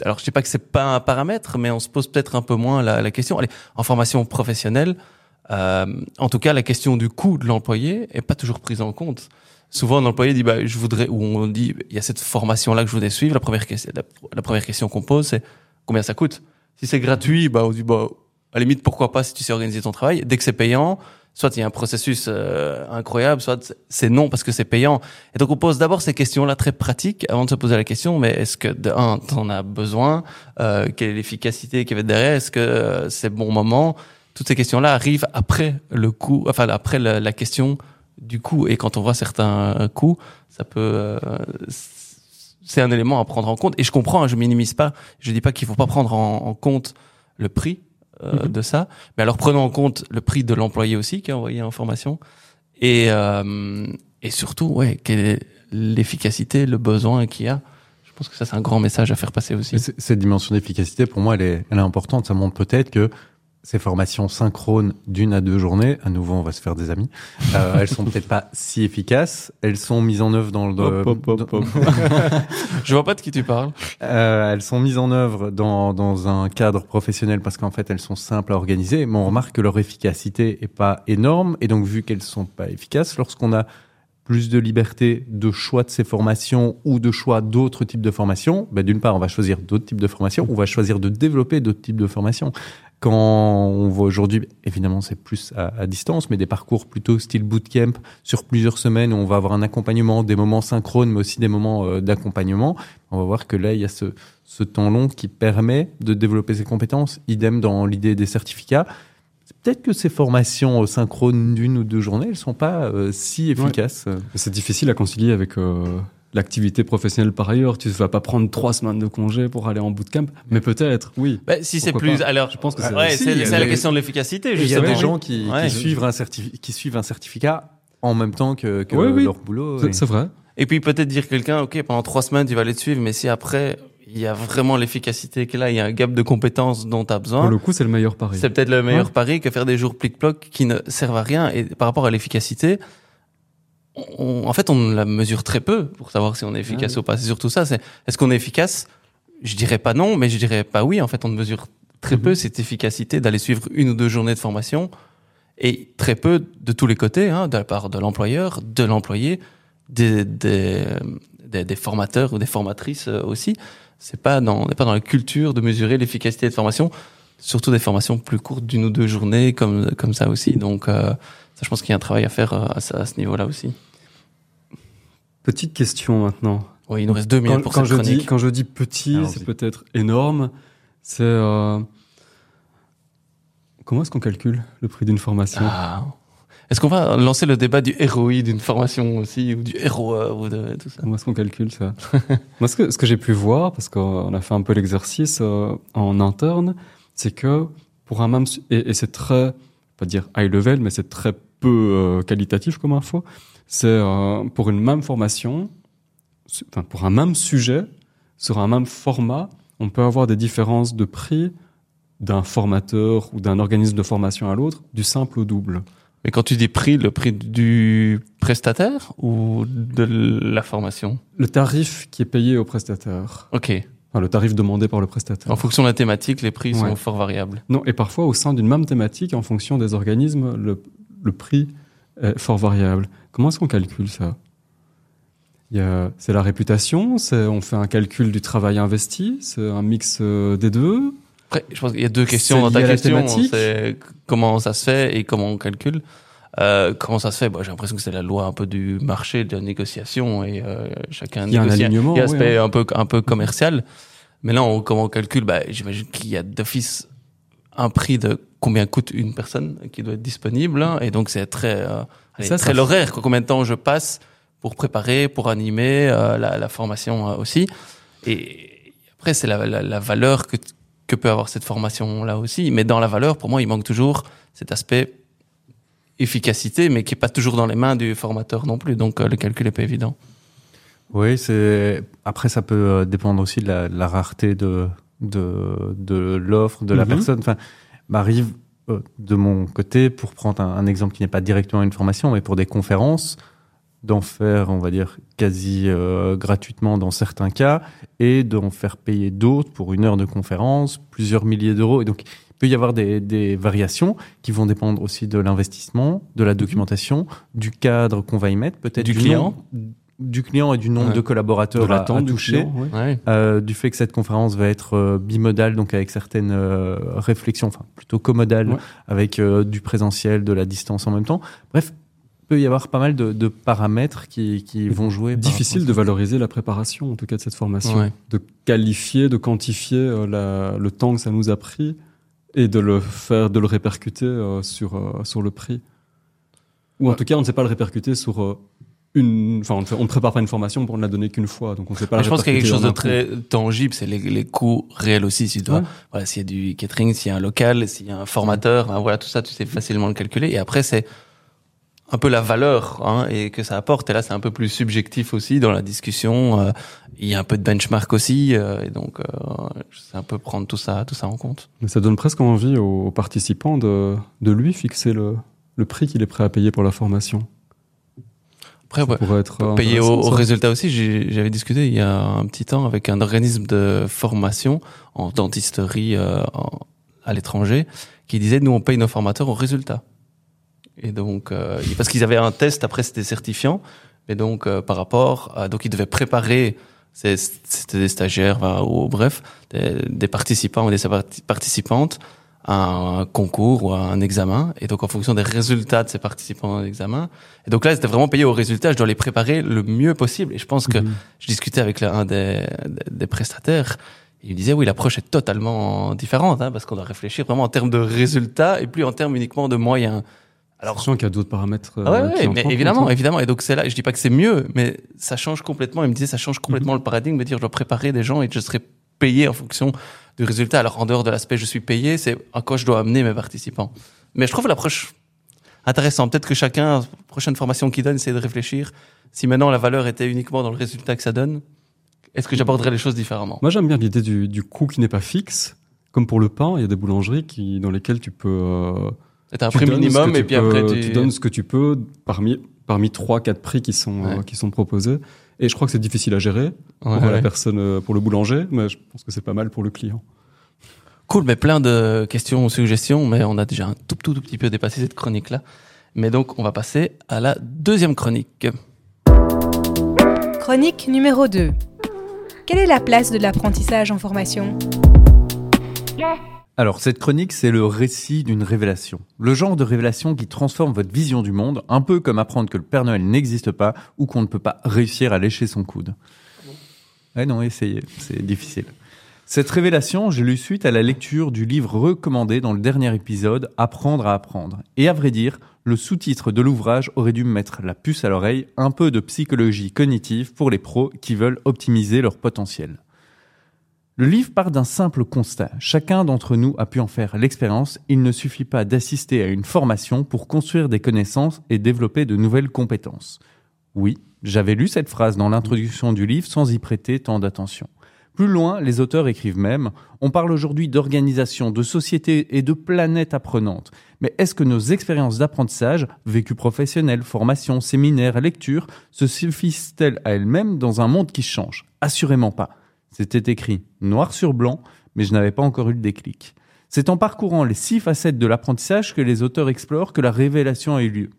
alors je sais pas que c'est pas un paramètre, mais on se pose peut-être un peu moins la, question. Allez, en formation professionnelle, euh, en tout cas, la question du coût de l'employé est pas toujours prise en compte. Souvent, l'employé dit, bah, je voudrais, ou on dit, il y a cette formation-là que je voudrais suivre. La première question, qu'on pose, c'est combien ça coûte? Si c'est gratuit, bah, on dit, bah, à la limite, pourquoi pas si tu sais organiser ton travail? Dès que c'est payant, soit il y a un processus euh, incroyable, soit c'est non parce que c'est payant. Et donc on pose d'abord ces questions-là très pratiques avant de se poser la question, mais est-ce que de un, t'en as besoin? Euh, Quelle est l'efficacité qui va derrière? Est-ce que euh, c'est bon moment? Toutes ces questions-là arrivent après le coût, enfin après la, la, question du coût. Et quand on voit certains coûts, ça peut euh, c'est un élément à prendre en compte. Et je comprends, hein, je minimise pas. Je dis pas qu'il faut pas prendre en, en compte le prix euh, mm-hmm. de ça. Mais alors prenons en compte le prix de l'employé aussi qui a envoyé l'information et euh, et surtout ouais quelle est l'efficacité, le besoin qu'il y a. Je pense que ça c'est un grand message à faire passer aussi. Cette dimension d'efficacité pour moi elle est elle est importante. Ça montre peut-être que ces formations synchrones d'une à deux journées, à nouveau on va se faire des amis, euh, elles sont peut-être pas si efficaces, elles sont mises en œuvre dans le... Hop, hop, hop, *laughs* Je vois pas de qui tu parles. Euh, elles sont mises en œuvre dans, dans un cadre professionnel parce qu'en fait elles sont simples à organiser, mais on remarque que leur efficacité est pas énorme, et donc vu qu'elles sont pas efficaces, lorsqu'on a plus de liberté de choix de ces formations ou de choix d'autres types de formations, ben d'une part, on va choisir d'autres types de formations, on va choisir de développer d'autres types de formations. Quand on voit aujourd'hui, évidemment, c'est plus à, à, distance, mais des parcours plutôt style bootcamp sur plusieurs semaines où on va avoir un accompagnement, des moments synchrones, mais aussi des moments euh, d'accompagnement. On va voir que là, il y a ce, ce temps long qui permet de développer ses compétences. Idem dans l'idée des certificats. Peut-être que ces formations synchrones d'une ou deux journées, elles sont pas euh, si efficaces. Ouais. C'est difficile à concilier avec euh, l'activité professionnelle par ailleurs. Tu ne vas pas prendre trois semaines de congé pour aller en bootcamp, mais peut-être, oui. Bah, si c'est plus, pas. alors, je pense que c'est ouais, la les... question de l'efficacité. Il y a des gens qui, ouais. qui, suivent un qui suivent un certificat en même temps que, que oui, leur boulot. C'est vrai. Et puis peut-être dire quelqu'un, ok, pendant trois semaines tu vas aller te suivre, mais si après il y a vraiment l'efficacité qui est là, il y a un gap de compétences dont tu as besoin. Pour le coup, c'est le meilleur pari. C'est peut-être le meilleur ouais. pari que faire des jours plic-ploc qui ne servent à rien. Et par rapport à l'efficacité, on, en fait, on la mesure très peu pour savoir si on est efficace ah, oui. ou pas. C'est surtout ça. C'est est-ce qu'on est efficace? Je dirais pas non, mais je dirais pas oui. En fait, on mesure très mm -hmm. peu cette efficacité d'aller suivre une ou deux journées de formation et très peu de tous les côtés, hein, de la part de l'employeur, de l'employé, des, des, des, des, formateurs ou des formatrices aussi. C'est pas dans, on n'est pas dans la culture de mesurer l'efficacité de formation, surtout des formations plus courtes d'une ou deux journées comme comme ça aussi. Donc euh, ça, je pense qu'il y a un travail à faire à, à ce niveau-là aussi. Petite question maintenant. Oui, il nous reste deux minutes quand, pour quand cette je chronique. dis quand je dis petit, c'est peut-être énorme. C'est euh... comment est-ce qu'on calcule le prix d'une formation? Ah. Est-ce qu'on va lancer le débat du ROI d'une formation aussi ou du ROE ou de tout ça? Comment est-ce qu'on calcule ça? *laughs* Moi, ce que, ce que j'ai pu voir, parce qu'on a fait un peu l'exercice euh, en interne, c'est que pour un même et, et c'est très, pas dire high level, mais c'est très peu euh, qualitatif comme info. C'est euh, pour une même formation, enfin, pour un même sujet, sur un même format, on peut avoir des différences de prix d'un formateur ou d'un organisme de formation à l'autre, du simple au double. Mais quand tu dis prix, le prix du prestataire ou de la formation? Le tarif qui est payé au prestataire. Ok. Enfin, le tarif demandé par le prestataire. En fonction de la thématique, les prix ouais. sont fort variables. Non, et parfois au sein d'une même thématique, en fonction des organismes, le, le prix est fort variable. Comment est-ce qu'on calcule ça? C'est la réputation, on fait un calcul du travail investi, c'est un mix euh, des deux. Après, je pense qu'il y a deux questions dans ta question. C'est comment ça se fait et comment on calcule. Euh, comment ça se fait? Bah, J'ai l'impression que c'est la loi un peu du marché, de la négociation et euh, chacun il y a négocie. Un alignement, il y a un aspect oui, hein. un peu un peu commercial. Mais là, on, comment on calcule? Bah, J'imagine qu'il y a d'office un prix de combien coûte une personne qui doit être disponible, hein, et donc c'est très euh, allez, ça, très l'horaire. Combien de temps je passe pour préparer, pour animer euh, la, la, formation euh, aussi. Et après, c'est la, la, la valeur que que peut avoir cette formation là aussi. Mais dans la valeur, pour moi, il manque toujours cet aspect efficacité, mais qui est pas toujours dans les mains du formateur non plus. Donc euh, le calcul est pas évident. Oui, c'est après ça peut euh, dépendre aussi de la, de la rareté de de, de l'offre de la mm -hmm. personne. Enfin, m'arrive euh, de mon côté, pour prendre un, un exemple qui n'est pas directement une formation, mais pour des conférences, d'en faire, on va dire, quasi euh, gratuitement dans certains cas, et d'en faire payer d'autres pour une heure de conférence, plusieurs milliers d'euros. Et donc, il peut y avoir des, des variations qui vont dépendre aussi de l'investissement, de la documentation, du cadre qu'on va y mettre, peut-être Du client. Du client et du nombre Ouais. de collaborateurs de à- du toucher. client, ouais. Ouais. Euh, du fait que cette conférence va être euh, bimodale, donc avec certaines euh, réflexions, enfin plutôt commodales, Ouais. avec euh, du présentiel, de la distance en même temps. Bref, il peut y avoir pas mal de, de paramètres qui, qui vont jouer. Difficile de valoriser la préparation, en tout cas de cette formation. Ouais. De qualifier, de quantifier euh, la- le temps que ça nous a pris et de le faire, de le répercuter euh, sur, euh, sur le prix. Ou en tout cas, on ne sait pas le répercuter sur euh, une. Enfin, on ne fait- on ne prépare pas une formation pour ne la donner qu'une fois. Donc, on ne sait pas Mais la je pense qu'il y a quelque chose de très tangible, c'est les, les coûts réels aussi. Si tu dois, Ouais. voilà, s'il y a du catering, s'il y a un local, s'il y a un formateur, ben voilà, tout ça, tu sais facilement le calculer. Et après, c'est un peu la valeur hein, et que ça apporte. Et là, c'est un peu plus subjectif aussi dans la discussion. euh, il y a un peu de benchmark aussi, euh, et donc euh, c'est un peu prendre tout ça, tout ça en compte. Mais ça donne presque envie aux, aux participants de, de lui fixer le, le prix qu'il est prêt à payer pour la formation. Après, ouais, pourrait être payer au, au résultat aussi. J'avais discuté il y a un petit temps avec un organisme de formation en dentisterie euh, en- à l'étranger qui disait nous on paye nos formateurs au résultat. Et donc euh, parce qu'ils avaient un test après c'était certifiant, mais donc euh, par rapport à, donc ils devaient préparer c'était des stagiaires ou bref des, des participants ou des parti- participantes un concours ou un examen et donc en fonction des résultats de ces participants à l'examen et donc là c'était vraiment payé au résultat je dois les préparer le mieux possible et je pense que Mhm. je discutais avec un des, des- prestataires il me disait oui l'approche est totalement différente hein, parce qu'on doit réfléchir vraiment en termes de résultats et plus en termes uniquement de moyens alors Sachant qu'il y a d'autres paramètres. euh, ah ouais, ouais, entrent mais évidemment, évidemment. Et donc c'est là, je dis pas que c'est mieux, mais ça change complètement. Il me disait, ça change complètement le paradigme de dire, je dois préparer des gens et je serai payé en fonction du résultat. Alors en dehors de l'aspect, je suis payé, c'est à quoi je dois amener mes participants. Mais je trouve l'approche intéressante. Peut-être que chacun, prochaine formation qu'il donne, essaie de réfléchir. Si maintenant la valeur était uniquement dans le résultat que ça donne, est-ce que j'aborderais les choses différemment? Moi, j'aime bien l'idée du, du coût qui n'est pas fixe. Comme pour le pain, il y a des boulangeries qui, dans lesquelles tu peux. euh, C'est un tu prix minimum et tu puis peux- après tu... tu donnes ce que tu peux parmi parmi trois quatre prix qui sont euh, qui sont proposés. Et je crois que c'est difficile à gérer Ouais, pour ouais. la personne, euh, pour le boulanger, mais je pense que c'est pas mal pour le client. Cool, mais plein de questions ou suggestions, mais on a déjà un tout, tout, tout petit peu dépassé cette chronique-là. Mais donc, on va passer à la deuxième chronique. Chronique numéro 2. Quelle est la place de l'apprentissage en formation? Alors, cette chronique, c'est le récit d'une révélation. Le genre de révélation qui transforme votre vision du monde, un peu comme apprendre que le Père Noël n'existe pas ou qu'on ne peut pas réussir à lécher son coude. Ouais, non, essayez, c'est difficile. Cette révélation, j'ai lu suite à la lecture du livre recommandé dans le dernier épisode, Apprendre à apprendre. Et à vrai dire, le sous-titre de l'ouvrage aurait dû me mettre la puce à l'oreille, un peu de psychologie cognitive pour les pros qui veulent optimiser leur potentiel. Le livre part d'un simple constat. Chacun d'entre nous a pu en faire l'expérience. Il ne suffit pas d'assister à une formation pour construire des connaissances et développer de nouvelles compétences. Oui, j'avais lu cette phrase dans l'introduction du livre sans y prêter tant d'attention. Plus loin, les auteurs écrivent même On parle aujourd'hui d'organisation, de société et de planète apprenante. Mais est-ce que nos expériences d'apprentissage, vécu professionnel, formation, séminaire, lecture, se suffisent-elles à elles-mêmes dans un monde qui change? Assurément pas. C'était écrit noir sur blanc, mais je n'avais pas encore eu le déclic. C'est en parcourant les six facettes de l'apprentissage que les auteurs explorent que la révélation a eu lieu.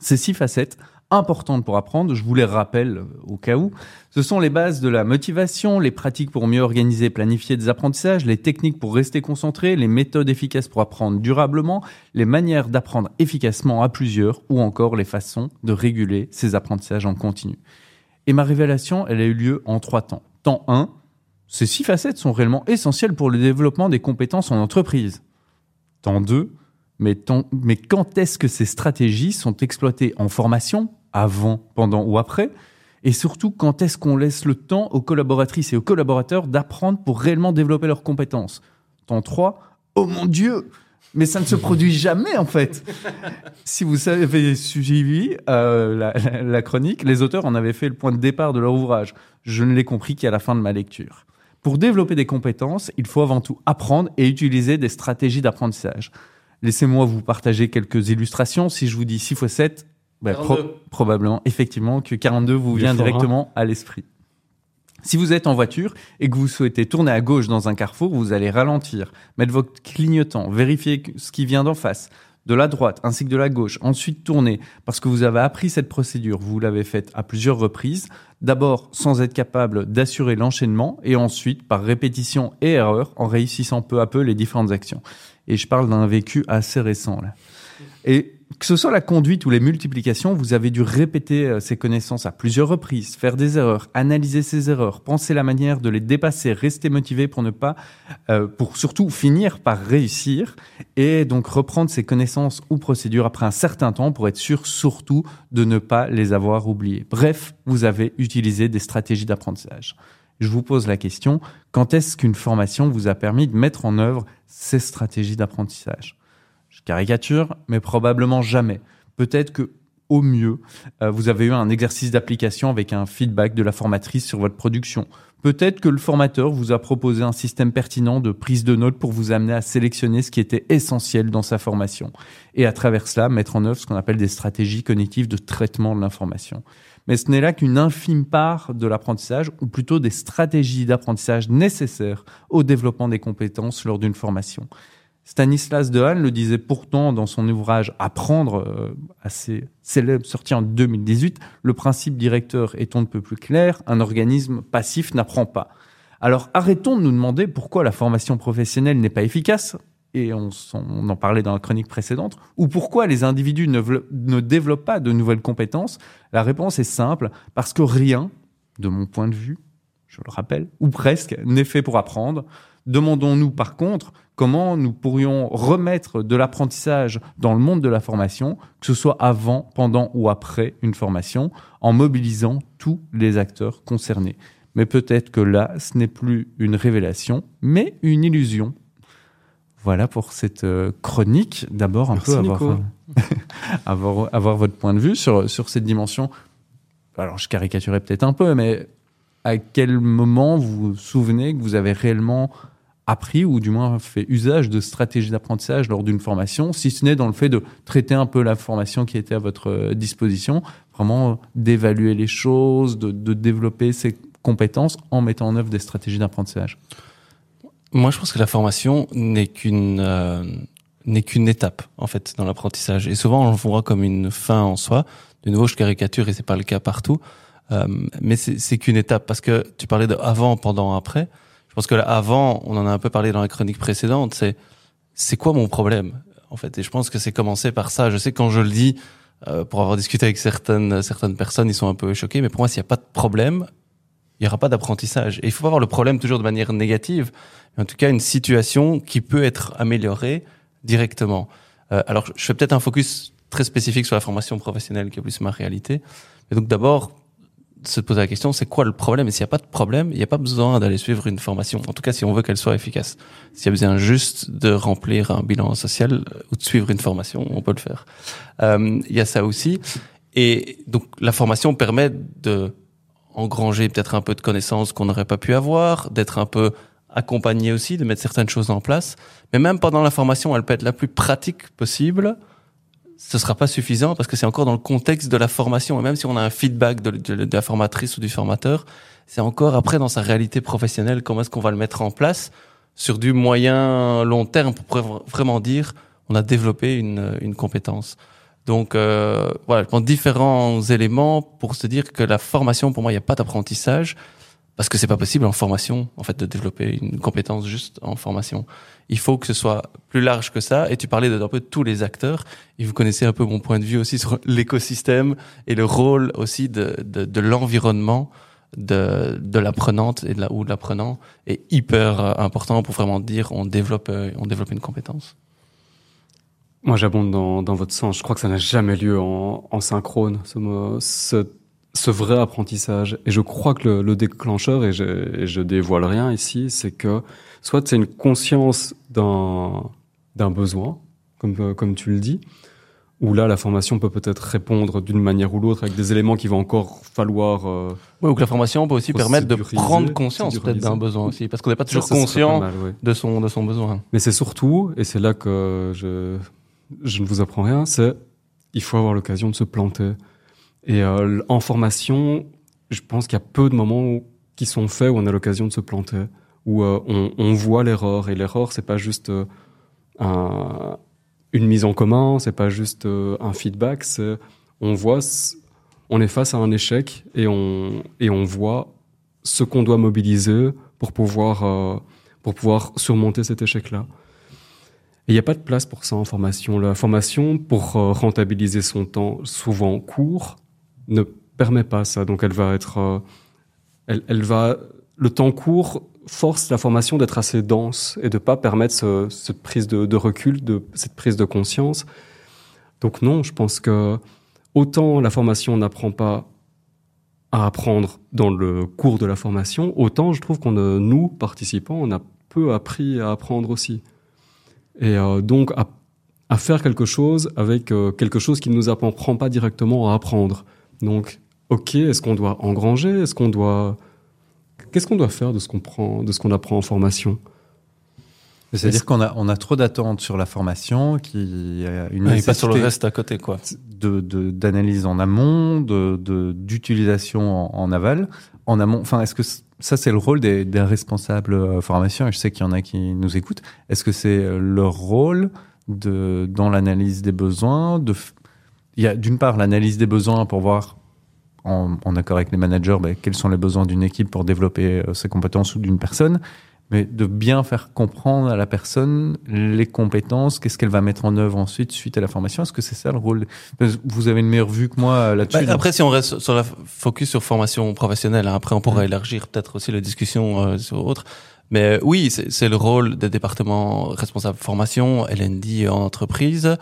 Ces six facettes, importantes pour apprendre, je vous les rappelle au cas où, ce sont les bases de la motivation, les pratiques pour mieux organiser et planifier des apprentissages, les techniques pour rester concentré, les méthodes efficaces pour apprendre durablement, les manières d'apprendre efficacement à plusieurs ou encore les façons de réguler ces apprentissages en continu. Et ma révélation, elle a eu lieu en trois temps. Temps 1, ces six facettes sont réellement essentielles pour le développement des compétences en entreprise. Temps 2, mais, mais quand est-ce que ces stratégies sont exploitées en formation, avant, pendant ou après? Et surtout, quand est-ce qu'on laisse le temps aux collaboratrices et aux collaborateurs d'apprendre pour réellement développer leurs compétences? Temps 3, oh mon Dieu mais ça ne se produit jamais en fait. Si vous avez suivi euh, la, la- la chronique, les auteurs en avaient fait le point de départ de leur ouvrage. Je ne l'ai compris qu'à la fin de ma lecture. Pour développer des compétences, il faut avant tout apprendre et utiliser des stratégies d'apprentissage. Laissez-moi vous partager quelques illustrations. Si je vous dis 6 x 7, bah, pro- 42. probablement, effectivement, que 42 vous vient hein. directement à l'esprit. Si vous êtes en voiture et que vous souhaitez tourner à gauche dans un carrefour, vous allez ralentir, mettre votre clignotant, vérifier ce qui vient d'en face, de la droite ainsi que de la gauche, ensuite tourner parce que vous avez appris cette procédure, vous l'avez faite à plusieurs reprises, d'abord sans être capable d'assurer l'enchaînement et ensuite par répétition et erreur en réussissant peu à peu les différentes actions. Et je parle d'un vécu assez récent là. Et que ce soit la conduite ou les multiplications, vous avez dû répéter euh, ces connaissances à plusieurs reprises, faire des erreurs, analyser ces erreurs, penser la manière de les dépasser, rester motivé pour ne pas, euh, pour surtout finir par réussir et donc reprendre ces connaissances ou procédures après un certain temps pour être sûr surtout de ne pas les avoir oubliées. Bref, vous avez utilisé des stratégies d'apprentissage. Je vous pose la question, quand est-ce qu'une formation vous a permis de mettre en œuvre ces stratégies d'apprentissage? Caricature, mais probablement jamais. Peut-être que au mieux, euh, vous avez eu un exercice d'application avec un feedback de la formatrice sur votre production. Peut-être que le formateur vous a proposé un système pertinent de prise de notes pour vous amener à sélectionner ce qui était essentiel dans sa formation et à travers cela mettre en œuvre ce qu'on appelle des stratégies cognitives de traitement de l'information. Mais ce n'est là qu'une infime part de l'apprentissage, ou plutôt des stratégies d'apprentissage nécessaires au développement des compétences lors d'une formation. Stanislas Dehaene le disait pourtant dans son ouvrage Apprendre, euh, assez célèbre, sorti en 2018, le principe directeur est on ne peut plus clair, un organisme passif n'apprend pas. Alors arrêtons de nous demander pourquoi la formation professionnelle n'est pas efficace, et on, en parlait dans la chronique précédente, ou pourquoi les individus ne développent pas de nouvelles compétences. La réponse est simple, parce que rien, de mon point de vue, je le rappelle, ou presque, n'est fait pour apprendre. Demandons-nous par contre comment nous pourrions remettre de l'apprentissage dans le monde de la formation, que ce soit avant, pendant ou après une formation, en mobilisant tous les acteurs concernés. Mais peut-être que là, ce n'est plus une révélation, mais une illusion. Voilà pour cette euh, chronique. D'abord, un Merci, peu *laughs* avoir, avoir votre point de vue sur, sur cette dimension. Alors, je caricaturais peut-être un peu, mais à quel moment vous vous souvenez que vous avez réellement appris ou du moins fait usage de stratégies d'apprentissage lors d'une formation, si ce n'est dans le fait de traiter un peu la formation qui était à votre euh, disposition, vraiment euh, d'évaluer les choses, de, développer ses compétences en mettant en œuvre des stratégies d'apprentissage. Moi, je pense que la formation n'est qu'une euh, n'est qu'une étape en fait dans l'apprentissage. Et souvent, on le voit comme une fin en soi. De nouveau, je caricature et c'est pas le cas partout. Mais c'est qu'une étape parce que tu parlais de avant, pendant, après. Je pense que là, avant, on en a un peu parlé dans la chronique précédente. C'est c'est quoi mon problème en fait? Et je pense que c'est commencé par ça. Je sais quand je le dis, euh, pour avoir discuté avec certaines certaines personnes, ils sont un peu choqués. Mais pour moi, s'il n'y a pas de problème, il n'y aura pas d'apprentissage. Et il faut pas voir le problème toujours de manière négative, mais en tout cas une situation qui peut être améliorée directement. Euh, alors, je fais peut-être un focus très spécifique sur la formation professionnelle, qui est plus ma réalité. Mais donc d'abord, se poser la question, c'est quoi le problème? Et s'il n'y a pas de problème, il n'y a pas besoin d'aller suivre une formation. En tout cas, si on veut qu'elle soit efficace. S'il y a besoin juste de remplir un bilan social euh, ou de suivre une formation, on peut le faire. Euh, Il y a ça aussi. Et donc, la formation permet de engranger peut-être un peu de connaissances qu'on n'aurait pas pu avoir, d'être un peu accompagné aussi, de mettre certaines choses en place. Mais même pendant la formation, elle peut être la plus pratique possible. Ce sera pas suffisant parce que c'est encore dans le contexte de la formation. Et même si on a un feedback de, la formatrice ou du formateur, c'est encore après dans sa réalité professionnelle comment est-ce qu'on va le mettre en place sur du moyen long terme pour vraiment dire on a développé une, une compétence. Donc euh, voilà, je prends différents éléments pour se dire que la formation, pour moi, il n'y a pas d'apprentissage parce que c'est pas possible en formation, en fait, de développer une compétence juste en formation. Il faut que ce soit plus large que ça. Et tu parlais de un peu tous les acteurs. Et vous connaissez un peu mon point de vue aussi sur l'écosystème et le rôle aussi de, de, de l'environnement de, de l'apprenante et de la, ou de l'apprenant est hyper euh, important pour vraiment dire on développe, euh, on développe une compétence. Moi, j'abonde dans, dans votre sens. Je crois que ça n'a jamais lieu en, en synchrone, ce, ce, ce vrai apprentissage. Et je crois que le, le déclencheur, et je, et je dévoile rien ici, c'est que soit c'est une conscience d'un d'un besoin, comme, comme tu le dis, où là, la formation peut peut-être répondre d'une manière ou l'autre avec des éléments qu'il va encore falloir. Euh, ouais, ou que la formation peut aussi permettre de prendre conscience peut-être d'un besoin aussi, parce qu'on n'est pas toujours ça, ça conscient mal, ouais. de son de son besoin. Mais c'est surtout, et c'est là que je, je ne vous apprends rien, c'est il faut avoir l'occasion de se planter. Et euh, en formation, je pense qu'il y a peu de moments où- qui sont faits où on a l'occasion de se planter, où euh, on, on voit l'erreur. Et l'erreur, c'est pas juste euh, un- une mise en commun, c'est pas juste euh, un feedback, on voit, on est face à un échec et on et on voit ce qu'on doit mobiliser pour pouvoir euh, pour pouvoir surmonter cet échec-là. Il n'y a pas de place pour ça en formation. La formation, pour euh, rentabiliser son temps souvent court, ne permet pas ça. Donc elle va être, euh, elle, va, le temps court force la formation d'être assez dense et de pas permettre ce- cette prise de, recul, de cette prise de conscience. Donc non, je pense que autant la formation n'apprend pas à apprendre dans le cours de la formation, autant je trouve qu'on a, nous, participants, on a peu appris à apprendre aussi. Et euh, donc à, faire quelque chose avec euh, quelque chose qui ne nous apprend pas directement à apprendre. Donc, ok, est-ce qu'on doit engranger? Est-ce qu'on doit Qu'est-ce qu'on doit faire de ce qu'on prend, de ce qu'on apprend en formation? C'est-à-dire qu'on a, on a trop d'attentes sur la formation, qui a une Ouais, et pas sur le reste à côté, quoi. de, d'analyse en amont, de, d'utilisation en, en aval. En amont, enfin, est-ce que ça c'est le rôle des, des responsables euh, formation Et je sais qu'il y en a qui nous écoutent. Est-ce que c'est euh, leur rôle de dans l'analyse des besoins de Il y a d'une part l'analyse des besoins pour voir en, en accord avec les managers ben, quels sont les besoins d'une équipe pour développer euh, ses compétences ou d'une personne, mais de bien faire comprendre à la personne les compétences, qu'est-ce qu'elle va mettre en œuvre ensuite suite à la formation. Est-ce que c'est ça le rôle Vous avez une meilleure vue que moi euh, là-dessus. Bah, après, si on reste sur la focus sur formation professionnelle, hein, après on pourra élargir peut-être aussi la discussion euh, sur autre. Mais euh, oui, c'est c'est le rôle des départements responsables formation, LND en entreprise,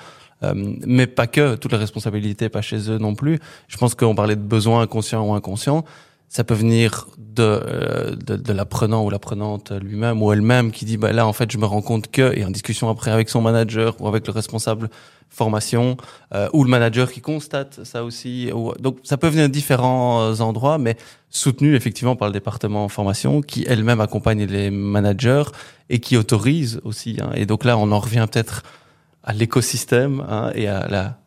mais pas que, toutes les responsabilités, pas chez eux non plus. Je pense qu'on parlait de besoins inconscients ou inconscients. Ça peut venir de, euh, de, de l'apprenant ou l'apprenante lui-même ou elle-même qui dit bah là en fait je me rends compte que et en discussion après avec son manager ou avec le responsable formation euh, ou le manager qui constate ça aussi. Donc ça peut venir de différents euh, endroits, mais soutenu effectivement par le département formation qui elle-même accompagne les managers et qui autorise aussi. hein. Et donc là, on en revient peut-être à l'écosystème hein, et à la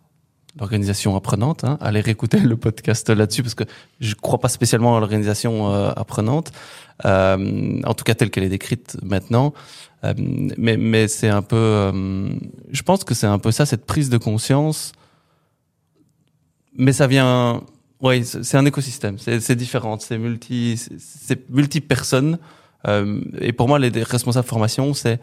l'organisation apprenante. Hein. Allez réécouter le podcast là-dessus parce que je crois pas spécialement à l'organisation euh, apprenante, euh, en tout cas telle qu'elle est décrite maintenant. Euh, mais mais c'est un peu, euh, je pense que c'est un peu ça, cette prise de conscience. Mais ça vient, ouais, c'est un écosystème, c'est différent, c'est multi, c'est- multi personnes. Euh, et pour moi, les les responsables formation, c'est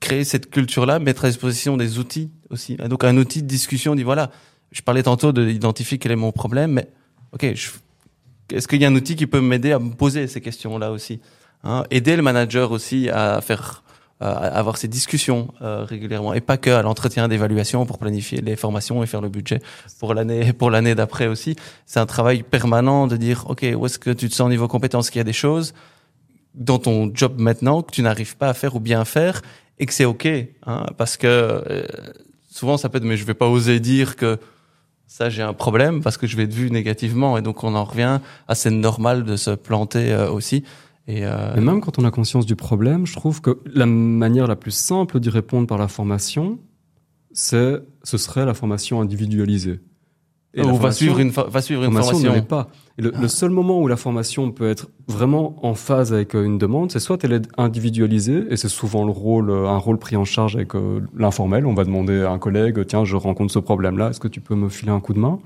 créer cette culture-là, mettre à disposition des outils aussi. Et donc un outil de discussion, on dit voilà, je parlais tantôt d'identifier quel est mon problème, mais ok, est-ce qu'il y a un outil qui peut m'aider à me poser ces questions-là aussi hein? Aider le manager aussi à faire, à avoir ces discussions euh, régulièrement, et pas que à l'entretien d'évaluation pour planifier les formations et faire le budget pour l'année pour l'année d'après aussi. C'est un travail permanent de dire ok, où est-ce que tu te sens au niveau compétence? Qu'il y a des choses dans ton job maintenant que tu n'arrives pas à faire ou bien faire et que c'est ok hein, parce que euh, souvent ça peut être mais je vais pas oser dire que ça j'ai un problème parce que je vais être vu négativement et donc on en revient à c'est normal de se planter euh, aussi et euh, Et même quand on a conscience du problème, je trouve que la manière la plus simple d'y répondre par la formation, c'est, ce serait la formation individualisée. Et on va suivre une va suivre une formation l'est pas. Le, le seul moment où la formation peut être vraiment en phase avec euh, une demande, c'est soit elle est individualisée, et c'est souvent le rôle, euh, un rôle pris en charge avec euh, l'informel. On va demander à un collègue, tiens, je rencontre ce problème-là, est-ce que tu peux me filer un coup de main?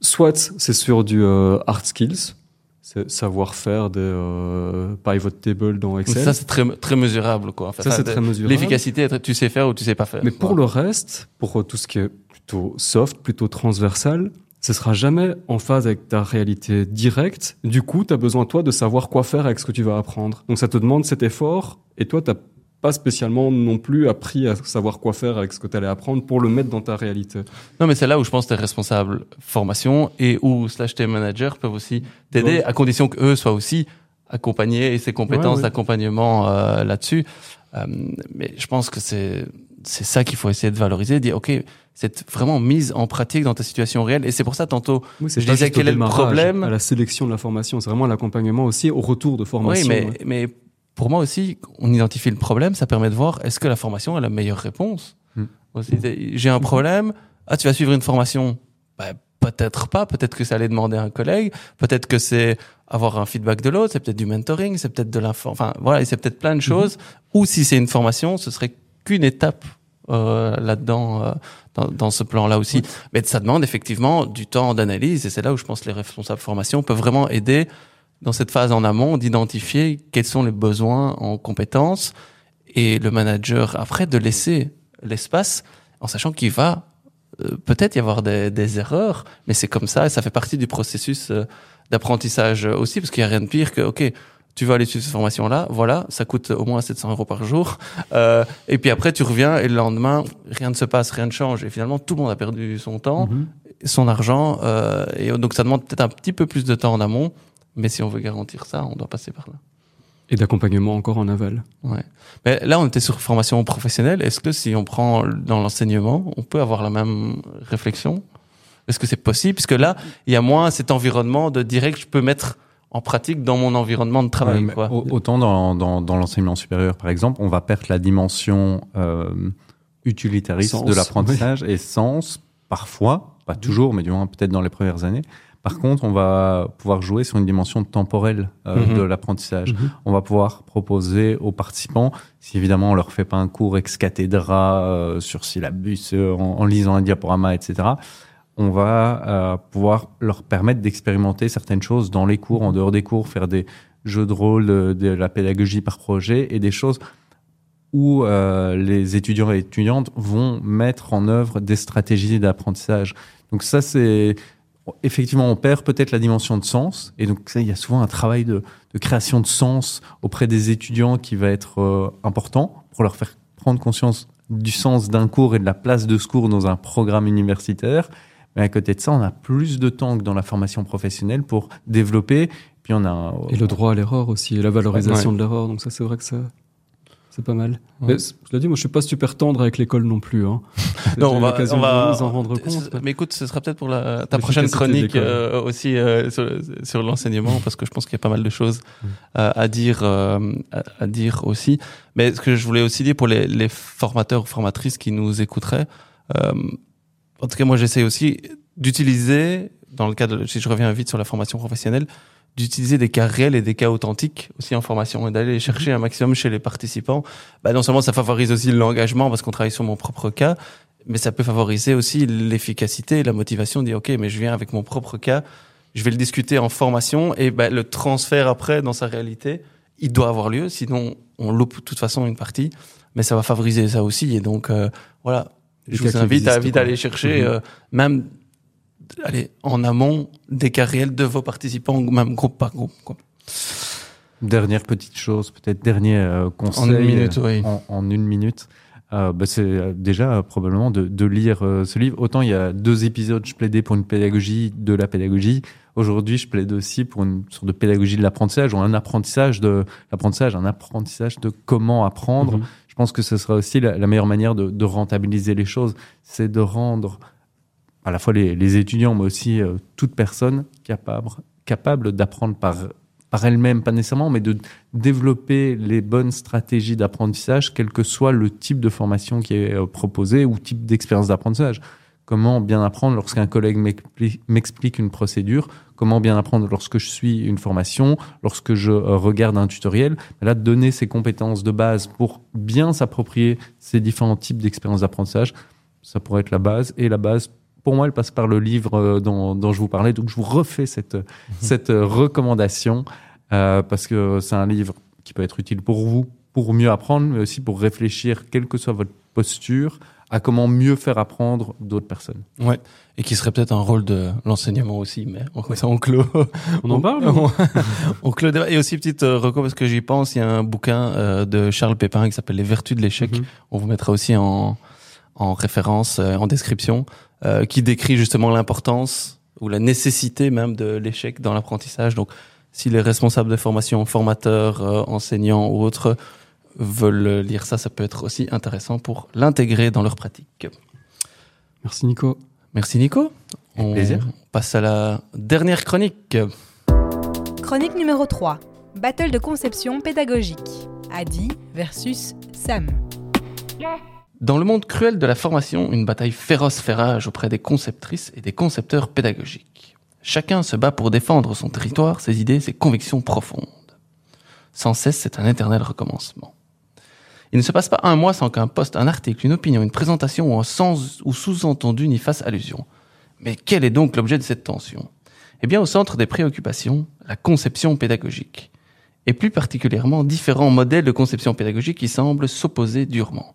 Soit c'est sur du euh, hard skills, savoir-faire des euh, pivot tables dans Excel. ça c'est très très mesurable quoi Enfin, Ça, c'est de- très mesurable. l'efficacité tu sais faire ou tu sais pas faire Mais pour le reste, pour euh, tout ce qui est plutôt soft, plutôt transversal, ce sera jamais en phase avec ta réalité directe. Du coup, tu as besoin, toi, de savoir quoi faire avec ce que tu vas apprendre. Donc, ça te demande cet effort, et toi, tu pas spécialement non plus appris à savoir quoi faire avec ce que tu allais apprendre pour le mettre dans ta réalité. Non, mais c'est là où je pense que tes responsables formation et ou slash tes managers peuvent aussi t'aider Ouais. à condition qu'eux soient aussi accompagnés et ces compétences Ouais, ouais. d'accompagnement euh, là-dessus. Euh, mais je pense que c'est c'est ça qu'il faut essayer de valoriser, dire ok, c'est vraiment mise en pratique dans ta situation réelle. Et c'est pour ça tantôt, Oui, Je disais quel est le problème. À la sélection de la formation, c'est vraiment l'accompagnement aussi au retour de oui, formation. mais, ouais. mais pour moi aussi, on identifie le problème, ça permet de voir est-ce que la formation a la meilleure réponse. Aussi, J'ai un problème, ah tu vas suivre une formation, bah, peut-être pas, peut-être que c'est aller demander à un collègue, peut-être que c'est avoir un feedback de l'autre, c'est peut-être du mentoring, c'est peut-être de l'info, enfin voilà, et c'est peut-être plein de choses. Ou si c'est une formation, ce serait qu'une étape euh, là-dedans, euh, dans, dans ce plan-là aussi. Mais ça demande effectivement du temps d'analyse, et c'est là où je pense que les responsables formation peuvent vraiment aider dans cette phase en amont d'identifier quels sont les besoins en compétences et le manager après de laisser l'espace en sachant qu'il va euh, peut-être y avoir des, des erreurs, mais c'est comme ça et ça fait partie du processus euh, d'apprentissage aussi parce qu'il y a rien de pire que ok tu vas aller suivre cette formation là, voilà, ça coûte au moins 700 euros par jour, *laughs* euh, et puis après tu reviens et le lendemain rien ne se passe, rien ne change et finalement tout le monde a perdu son temps, Mhm. son argent euh, et donc ça demande peut-être un petit peu plus de temps en amont, mais si on veut garantir ça, on doit passer par là. Et d'accompagnement encore en aval. Ouais. Mais là, on était sur formation professionnelle. Est-ce que si on prend dans l'enseignement, on peut avoir la même réflexion? Est-ce que c'est possible? Puisque là, il y a moins cet environnement de direct, je peux mettre en pratique dans mon environnement de travail. Ouais, quoi. au- Autant dans, dans, dans l'enseignement supérieur, par exemple, on va perdre la dimension euh, utilitariste Sens, de l'apprentissage et sens, parfois, pas toujours, mais du moins peut-être dans les premières années. Par contre, on va pouvoir jouer sur une dimension temporelle euh, Mhm. de l'apprentissage. Mhm. On va pouvoir proposer aux participants, si évidemment on leur fait pas un cours ex cathedra euh, sur syllabus, euh, en, en lisant un diaporama, etc., on va pouvoir leur permettre d'expérimenter certaines choses dans les cours, en dehors des cours, faire des jeux de rôle, de, de la pédagogie par projet et des choses où euh, les étudiants et étudiantes vont mettre en œuvre des stratégies d'apprentissage. Donc ça, c'est effectivement, on perd peut-être la dimension de sens, et donc ça, il y a souvent un travail de, de création de sens auprès des étudiants qui va être euh, important pour leur faire prendre conscience du sens d'un cours et de la place de ce cours dans un programme universitaire. Mais à côté de ça, on a plus de temps que dans la formation professionnelle pour développer. Puis on a un- Et le droit à l'erreur aussi, et la valorisation de l'erreur. Donc ça, c'est vrai que ça, c'est pas mal. Ouais. Mais c- je l'ai dit, moi, je suis pas super tendre avec l'école non plus. Hein. *laughs* Non, on va, on va de vous en rendre compte. Mais écoute, ce sera peut-être pour la, ta prochaine chronique euh, aussi euh, sur, sur l'enseignement, parce que je pense qu'il y a pas mal de choses euh, à dire, euh, à, à dire aussi. Mais ce que je voulais aussi dire pour les, les formateurs ou formatrices qui nous écouteraient, euh, en tout cas, moi, j'essaie aussi d'utiliser, dans le cadre, si je reviens vite sur la formation professionnelle, d'utiliser des cas réels et des cas authentiques aussi en formation et d'aller les chercher un maximum chez les participants. Bah, non seulement ça favorise aussi l'engagement parce qu'on travaille sur mon propre cas, mais ça peut favoriser aussi l'efficacité et la motivation de dire ok mais je viens avec mon propre cas je vais le discuter en formation et ben, le transfert après dans sa réalité il doit avoir lieu sinon on loupe de toute façon une partie mais ça va favoriser ça aussi et donc euh, voilà je vous invite à aller chercher Mhm. euh, même allez en amont des cas réels de vos participants même groupe par groupe quoi. Dernière petite chose, peut-être dernier euh, conseil. en une minute oui en, en une minute. Euh, bah, c'est euh, déjà euh, probablement de, de lire ce livre. Autant il y a deux épisodes, je plaidais pour une pédagogie de la pédagogie. Aujourd'hui, je plaide aussi pour une sorte de pédagogie de l'apprentissage ou un apprentissage de l'apprentissage, un apprentissage de comment apprendre. Mhm. Je pense que ce sera aussi la, la meilleure manière de, de rentabiliser les choses, c'est de rendre à la fois les, étudiants, mais aussi euh, toute personne capable, capable d'apprendre par, par elle-même, pas nécessairement, mais de développer les bonnes stratégies d'apprentissage, quel que soit le type de formation qui est euh, proposé ou type d'expérience d'apprentissage. Comment bien apprendre lorsqu'un collègue m'expli- m'explique une procédure? Comment bien apprendre lorsque je suis une formation? Lorsque je euh, regarde un tutoriel? Là, donner ces compétences de base pour bien s'approprier ces différents types d'expériences d'apprentissage, ça pourrait être la base. Et la base, pour moi, elle passe par le livre euh, dont, dont je vous parlais. Donc, je vous refais cette, cette euh, recommandation euh, parce que c'est un livre qui peut être utile pour vous, pour mieux apprendre, mais aussi pour réfléchir, quelle que soit votre posture, à comment mieux faire apprendre d'autres personnes. ouais et qui serait peut-être un rôle de l'enseignement aussi mais on, ça on clôt On en parle on, *laughs* on clôt le débat. Et aussi, petite euh, reco, parce que j'y pense, il y a un bouquin euh, de Charles Pépin qui s'appelle Les Vertus de l'échec. Mhm. On vous mettra aussi en, en référence, euh, en description, euh, qui décrit justement l'importance ou la nécessité même de l'échec dans l'apprentissage. Donc, si les responsables de formation, formateurs, euh, enseignants ou autres veulent lire ça, ça peut être aussi intéressant pour l'intégrer dans leur pratique. Merci Nico. Merci Nico. Avec plaisir. passe à la dernière chronique. Chronique numéro 3. Battle de conception pédagogique. Adi versus Sam. Dans le monde cruel de la formation, une bataille féroce fait rage auprès des conceptrices et des concepteurs pédagogiques. Chacun se bat pour défendre son territoire, ses idées, ses convictions profondes. Sans cesse, c'est un éternel recommencement. Il ne se passe pas un mois sans qu'un poste, un article, une opinion, une présentation ou un sens ou sous-entendu n'y fasse allusion. Mais quel est donc l'objet de cette tension? Eh bien, au centre des préoccupations, la conception pédagogique. Et plus particulièrement, différents modèles de conception pédagogique qui semblent s'opposer durement.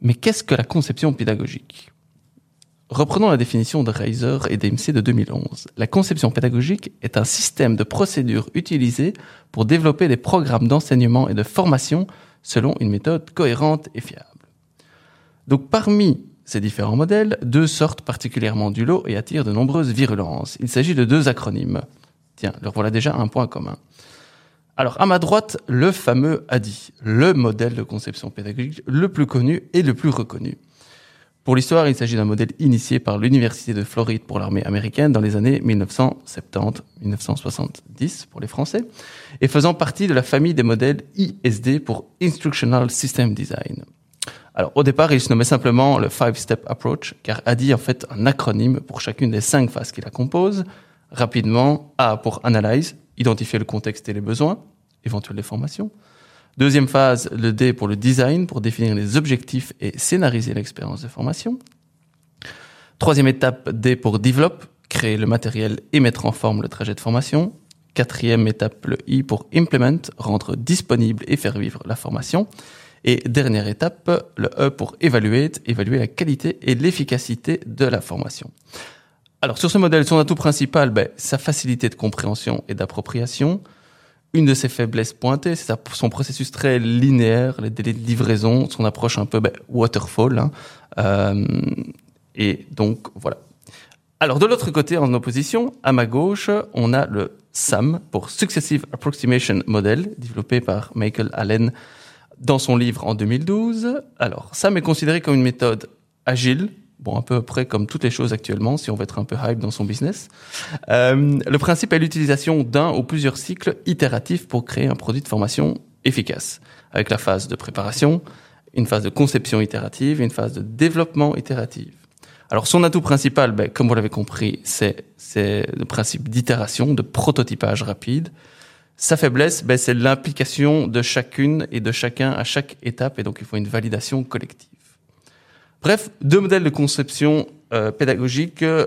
Mais qu'est-ce que la conception pédagogique? Reprenons la définition de Reiser et d'EMC de 2011. La conception pédagogique est un système de procédures utilisé pour développer des programmes d'enseignement et de formation selon une méthode cohérente et fiable. Donc parmi ces différents modèles, deux sortent particulièrement du lot et attirent de nombreuses virulences. Il s'agit de deux acronymes. Tiens, leur voilà déjà un point commun. Alors, à ma droite, le fameux ADI, le modèle de conception pédagogique le plus connu et le plus reconnu. Pour l'histoire, il s'agit d'un modèle initié par l'Université de Floride pour l'armée américaine dans les années 1970-1970 pour les Français, et faisant partie de la famille des modèles ISD pour Instructional System Design. Alors, au départ, il se nommait simplement le Five Step Approach, car ADI est en fait un acronyme pour chacune des cinq phases qui la composent. Rapidement, A pour Analyze, identifier le contexte et les besoins, éventuelles des formations. Deuxième phase, le D pour le design, pour définir les objectifs et scénariser l'expérience de formation. Troisième étape, D pour develop, créer le matériel et mettre en forme le trajet de formation. Quatrième étape, le I pour implement, rendre disponible et faire vivre la formation. Et dernière étape, le E pour evaluate, évaluer la qualité et l'efficacité de la formation. Alors sur ce modèle, son atout principal, ben, sa facilité de compréhension et d'appropriation. Une de ses faiblesses pointées, c'est son processus très linéaire, les délais de livraison, son approche un peu ben, waterfall. hein. Euh, et donc voilà. Alors de l'autre côté, en opposition, à ma gauche, on a le SAM pour Successive Approximation Model, développé par Michael Allen dans son livre en 2012. Alors, SAM est considéré comme une méthode agile, bon, un peu près comme toutes les choses actuellement, si on veut être un peu hype dans son business. Euh, le principe est l'utilisation d'un ou plusieurs cycles itératifs pour créer un produit de formation efficace, avec la phase de préparation, une phase de conception itérative une phase de développement itérative. Alors son atout principal, ben, comme vous l'avez compris, c'est c'est le principe d'itération, de prototypage rapide. Sa faiblesse, ben, c'est l'implication de chacune et de chacun à chaque étape, et donc il faut une validation collective. Bref, deux modèles de conception euh, pédagogique euh,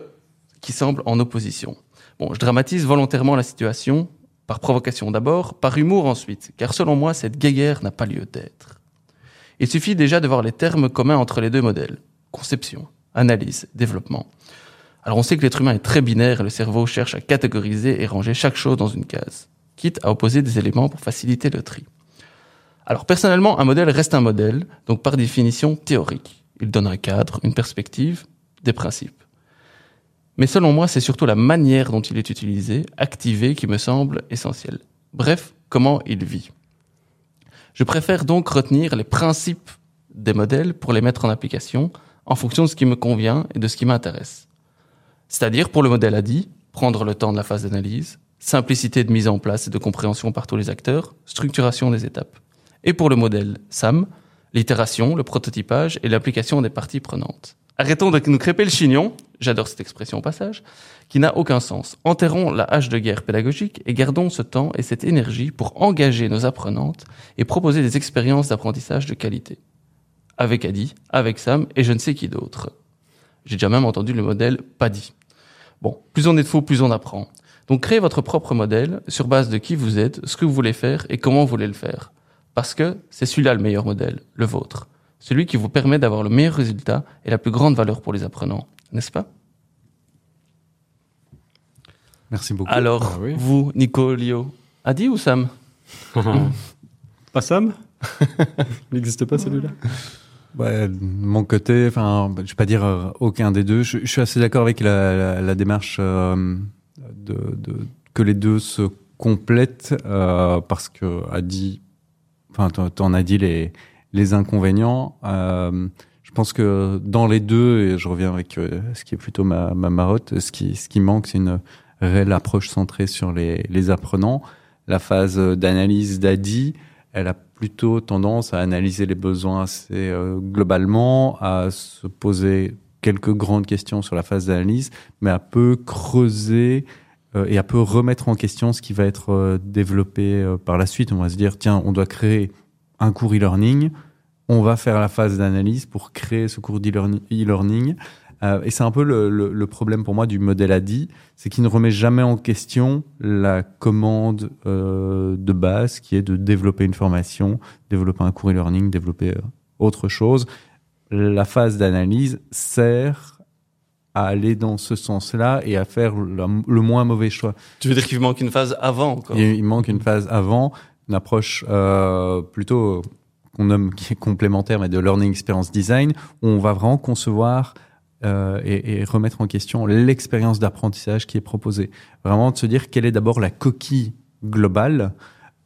qui semblent en opposition. Bon, je dramatise volontairement la situation, par provocation d'abord, par humour ensuite, car selon moi, cette guéguerre n'a pas lieu d'être. Il suffit déjà de voir les termes communs entre les deux modèles. Conception, analyse, développement. Alors on sait que l'être humain est très binaire et le cerveau cherche à catégoriser et ranger chaque chose dans une case, quitte à opposer des éléments pour faciliter le tri. Alors personnellement, un modèle reste un modèle, donc par définition théorique. Il donne un cadre, une perspective, des principes. Mais selon moi, c'est surtout la manière dont il est utilisé, activé, qui me semble essentielle. Bref, comment il vit. Je préfère donc retenir les principes des modèles pour les mettre en application en fonction de ce qui me convient et de ce qui m'intéresse. C'est-à-dire, pour le modèle ADI, prendre le temps de la phase d'analyse, simplicité de mise en place et de compréhension par tous les acteurs, structuration des étapes. Et pour le modèle SAM, l'itération, le prototypage et l'application des parties prenantes. Arrêtons de nous crêper le chignon, j'adore cette expression au passage, qui n'a aucun sens. Enterrons la hache de guerre pédagogique et gardons ce temps et cette énergie pour engager nos apprenantes et proposer des expériences d'apprentissage de qualité. Avec Adi, avec Sam et je ne sais qui d'autre. J'ai déjà même entendu le modèle PADI. Bon, plus on est de faux, plus on apprend. Donc créez votre propre modèle sur base de qui vous êtes, ce que vous voulez faire et comment vous voulez le faire. Parce que c'est celui-là le meilleur modèle, le vôtre. Celui qui vous permet d'avoir le meilleur résultat et la plus grande valeur pour les apprenants. N'est-ce pas? Merci beaucoup. Alors, Ah oui. vous, Nico, Lio, Adi ou Sam? *laughs* Pas Sam? *laughs* Il n'existe pas celui-là? Ouais, de mon côté, enfin, je vais pas dire euh, aucun des deux. Je, je suis assez d'accord avec la, la, la démarche euh, de, de- que les deux se complètent euh, parce que Adi, enfin, tu en as dit les, inconvénients. Euh, je pense que dans les deux, et je reviens avec euh, ce qui est plutôt ma, ma marotte, ce qui, manque, c'est une réelle approche centrée sur les, apprenants. La phase d'analyse d'ADI, elle a plutôt tendance à analyser les besoins assez euh, globalement, à se poser quelques grandes questions sur la phase d'analyse, mais à peu creuser et à peu remettre en question ce qui va être euh, développé par la suite. On va se dire, tiens, on doit créer un cours e-learning, on va faire la phase d'analyse pour créer ce cours d'e-learning. Euh, et c'est un peu le, problème pour moi du modèle ADI, c'est qu'il ne remet jamais en question la commande euh, de base qui est de développer une formation, développer un cours e-learning, développer euh, autre chose. La phase d'analyse sert à aller dans ce sens-là et à faire le, le, moins mauvais choix. Tu veux dire qu'il manque une phase avant encore? Il, il, manque une phase avant, une approche euh, plutôt qu'on nomme qui est complémentaire, mais de learning experience design, où on va vraiment concevoir euh, et, et, remettre en question l'expérience d'apprentissage qui est proposée. Vraiment de se dire quelle est d'abord la coquille globale.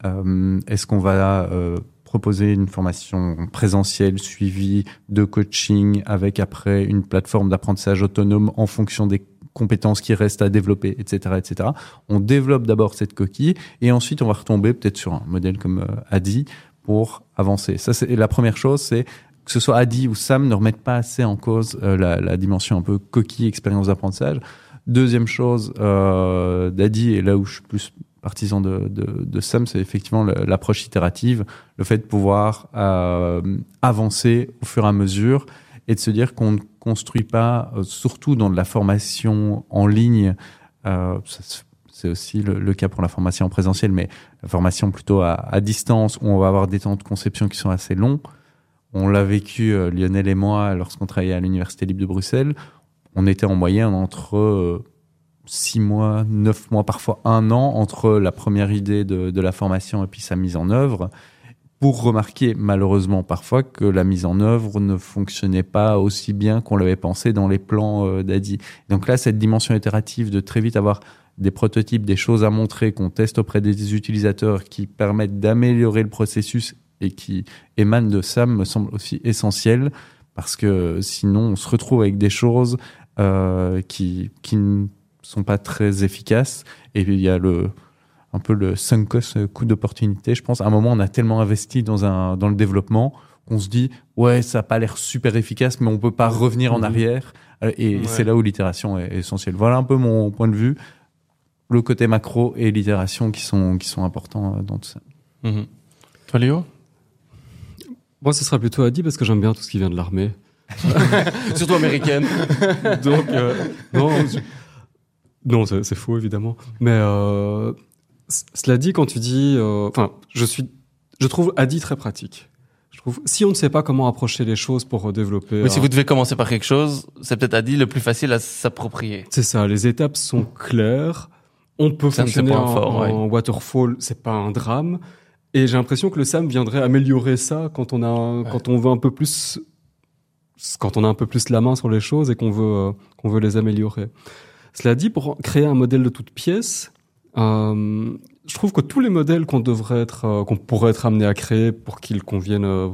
Euh, Est-ce qu'on va euh, proposer une formation présentielle suivie de coaching avec après une plateforme d'apprentissage autonome en fonction des compétences qui restent à développer, etc., etc. On développe d'abord cette coquille et ensuite on va retomber peut-être sur un modèle comme euh, Adi pour avancer. Ça, c'est la première chose, c'est que ce soit Adi ou Sam, ne remettent pas assez en cause euh, la, dimension un peu coquille, expérience d'apprentissage. Deuxième chose, euh, d'Adi, et là où je suis plus partisan de, Sam, c'est effectivement l'approche itérative, le fait de pouvoir euh, avancer au fur et à mesure et de se dire qu'on ne construit pas, euh, surtout dans de la formation en ligne, euh, c'est aussi le, cas pour la formation en présentiel, mais la formation plutôt à, distance, où on va avoir des temps de conception qui sont assez longs. On l'a vécu, Lionel et moi, lorsqu'on travaillait à l'Université libre de Bruxelles. On était en moyenne entre six mois, neuf mois, parfois un an entre la première idée de, la formation et puis sa mise en œuvre. Pour remarquer, malheureusement, parfois que la mise en œuvre ne fonctionnait pas aussi bien qu'on l'avait pensé dans les plans euh, d'Adi. Donc là, cette dimension itérative de très vite avoir des prototypes, des choses à montrer qu'on teste auprès des utilisateurs qui permettent d'améliorer le processus et qui émane de Sam me semble aussi essentiel parce que sinon on se retrouve avec des choses euh, qui, qui sont pas très efficaces et il y a le un peu le sunk cost coût d'opportunité je pense à un moment on a tellement investi dans un dans le développement qu'on se dit ouais ça a pas l'air super efficace mais on peut pas revenir en arrière et ouais. c'est là où l'itération est essentielle voilà un peu mon point de vue le côté macro et l'itération qui sont qui sont importants dans tout ça -hmm. toi Léo? Moi, ce sera plutôt Adi parce que j'aime bien tout ce qui vient de l'armée. *laughs* Surtout américaine. *laughs* Donc, euh, non, je... non c'est faux, évidemment. Mais euh, cela dit, quand tu dis... Enfin, euh, je suis... Je trouve Adi très pratique. Je trouve, si on ne sait pas comment approcher les choses pour développer... Mais si vous devez commencer par quelque chose, c'est peut-être Adi le plus facile à s'approprier. C'est ça, les étapes sont claires. On peut fonctionner en, fort, en ouais. waterfall, c'est pas un drame. Et j'ai l'impression que le SAM viendrait améliorer ça quand on a, ouais. quand on veut un peu plus, quand on a un peu plus la main sur les choses et qu'on veut, euh, qu'on veut les améliorer. Cela dit, pour créer un modèle de toute pièce, euh, je trouve que tous les modèles qu'on devrait être, euh, qu'on pourrait être amené à créer pour qu'ils conviennent, euh,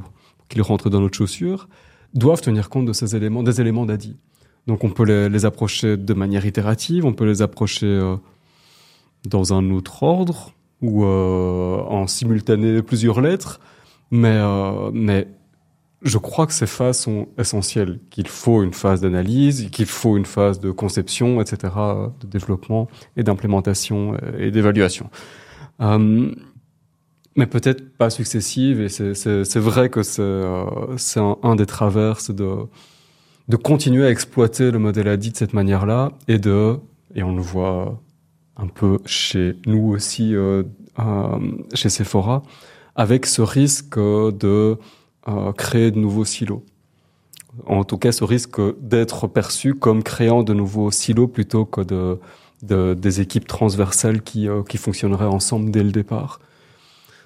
qu'ils rentrent dans notre chaussure, doivent tenir compte de ces éléments, des éléments d'ADI. Donc on peut les, les, approcher de manière itérative, on peut les approcher dans un autre ordre, ou en simultané plusieurs lettres, mais, mais je crois que ces phases sont essentielles, qu'il faut une phase d'analyse, qu'il faut une phase de conception, etc., de développement et d'implémentation et d'évaluation. Euh, mais peut-être pas successive, et c'est vrai que c'est euh, un, des traverses de, de continuer à exploiter le modèle ADI de cette manière-là, et de, et on le voit un peu chez nous aussi, euh, euh, chez Sephora, avec ce risque de euh, créer de nouveaux silos. En tout cas, ce risque d'être perçu comme créant de nouveaux silos plutôt que de, de des équipes transversales qui, euh, qui fonctionneraient ensemble dès le départ.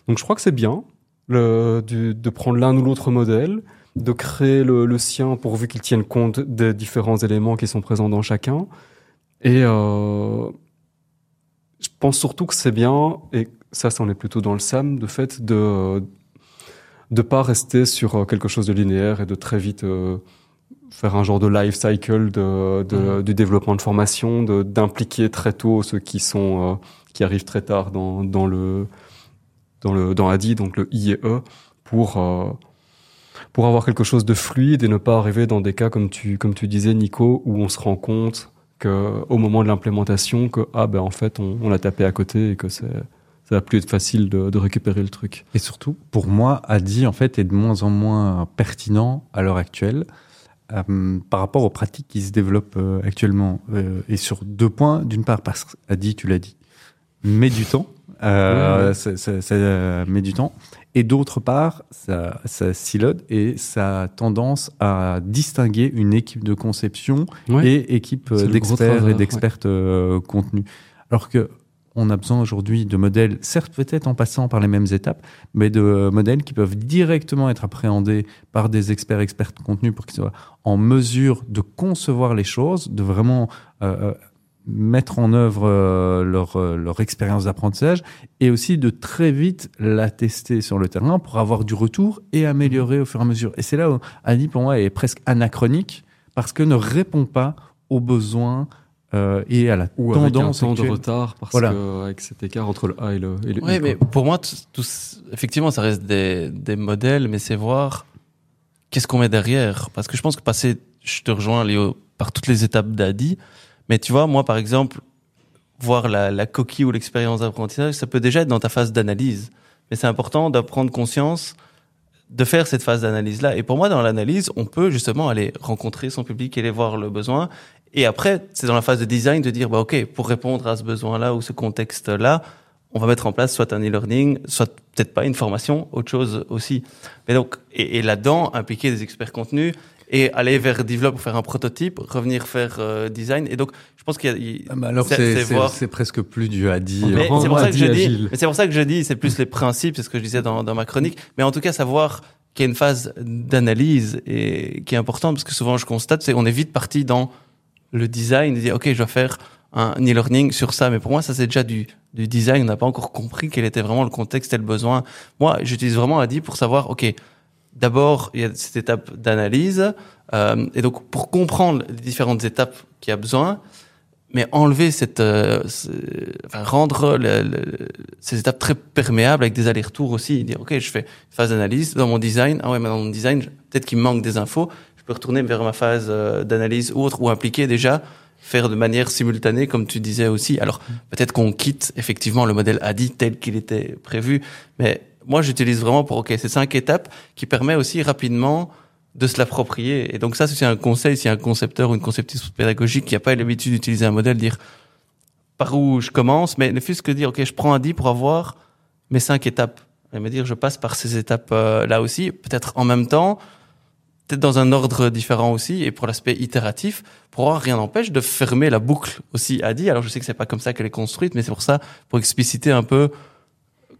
Donc je crois que c'est bien le, du, de prendre l'un ou l'autre modèle, de créer le, le sien pourvu qu'il tienne compte des différents éléments qui sont présents dans chacun. Et euh, je pense surtout que c'est bien, et ça, c'en est plutôt dans le SAM, de fait de, de pas rester sur euh, quelque chose de linéaire et de très vite euh, faire un genre de life cycle de, de du développement de formation, de d'impliquer très tôt ceux qui sont euh, qui arrivent très tard dans, dans le dans le dans ADI, donc le I et E, pour euh, pour avoir quelque chose de fluide et ne pas arriver dans des cas comme tu comme tu disais Nico où on se rend compte que au moment de l'implémentation que ah ben en fait on, on a tapé à côté et que c'est ça va plus être facile de, de récupérer le truc. Et surtout, pour moi, Adi en fait est de moins en moins pertinent à l'heure actuelle euh, par rapport aux pratiques qui se développent euh, actuellement. Euh, et sur deux points, d'une part, parce que Adi, tu l'as dit, met du temps, euh, ça, ça- ça, met du temps, et d'autre part, ça, ça silote et ça a tendance à distinguer une équipe de conception Ouais. et équipe d'experts et d'expertes euh, contenu. Alors que on a besoin aujourd'hui de modèles, certes peut-être en passant par les mêmes étapes, mais de modèles qui peuvent directement être appréhendés par des experts, experts de contenu pour qu'ils soient en mesure de concevoir les choses, de vraiment euh, euh, mettre en œuvre leur, euh, leur expérience d'apprentissage et aussi de très vite la tester sur le terrain pour avoir du retour et améliorer au fur et à mesure. Et c'est là où Annie, pour moi, est presque anachronique parce que ne répond pas aux besoins euh, et à la Ou avec un tendance temps de retard parce Voilà. que avec cet écart entre le A et le, et le Oui, I, mais pour moi, tout, effectivement, ça reste des, des modèles, mais c'est voir qu'est-ce qu'on met derrière. Parce que je pense que passer, je te rejoins, Léo, par toutes les étapes d'Adi, mais tu vois, moi, par exemple, voir la, la coquille ou l'expérience d'apprentissage, ça peut déjà être dans ta phase d'analyse. Mais c'est important de prendre conscience de faire cette phase d'analyse-là. Et pour moi, dans l'analyse, on peut justement aller rencontrer son public et aller voir le besoin. Et après, c'est dans la phase de design de dire, bah, OK, pour répondre à ce besoin-là ou ce contexte-là, on va mettre en place soit un e-learning, soit peut-être pas une formation, autre chose aussi. Mais donc, et, et là-dedans, impliquer des experts contenus et aller vers develop pour faire un prototype, revenir faire euh, design. Et donc, je pense qu'il y a, il- Ah bah alors c'est- presque plus du Adi. C'est pour ça que je dis, c'est pour ça que je dis, c'est plus les principes, c'est ce que je disais dans, dans ma chronique. Mais en tout cas, savoir qu'il y a une phase d'analyse et qui est importante parce que souvent je constate, c'est on est vite parti dans le design, de dire ok, je dois faire un e-learning sur ça. Mais pour moi, ça c'est déjà du, design. On n'a pas encore compris quel était vraiment le contexte et le besoin. Moi, j'utilise vraiment Adi pour savoir ok. D'abord, il y a cette étape d'analyse, euh, et donc pour comprendre les différentes étapes qu'il y a besoin, mais enlever cette, euh, enfin rendre ces étapes très perméables avec des allers-retours aussi, dire ok, je fais une phase d'analyse dans mon design, ah ouais, mais dans mon design, peut-être qu'il manque des infos, peux retourner vers ma phase euh, d'analyse ou autre, ou impliquer déjà, faire de manière simultanée, comme tu disais aussi. Alors peut-être qu'on quitte effectivement le modèle ADI tel qu'il était prévu, mais moi j'utilise vraiment pour ok ces cinq étapes qui permet aussi rapidement de se l'approprier. Et donc ça, c'est un conseil, si un concepteur ou une conceptrice pédagogique qui n'a pas l'habitude d'utiliser un modèle, dire par où je commence, mais ne fût-ce que dire, ok, je prends un dit pour avoir mes cinq étapes. Et me dire, je passe par ces étapes-là aussi, peut-être en même temps, peut-être dans un ordre différent aussi, et pour l'aspect itératif, pour avoir rien n'empêche de fermer la boucle aussi à dit. Alors je sais que c'est pas comme ça qu'elle est construite, mais c'est pour ça, pour expliciter un peu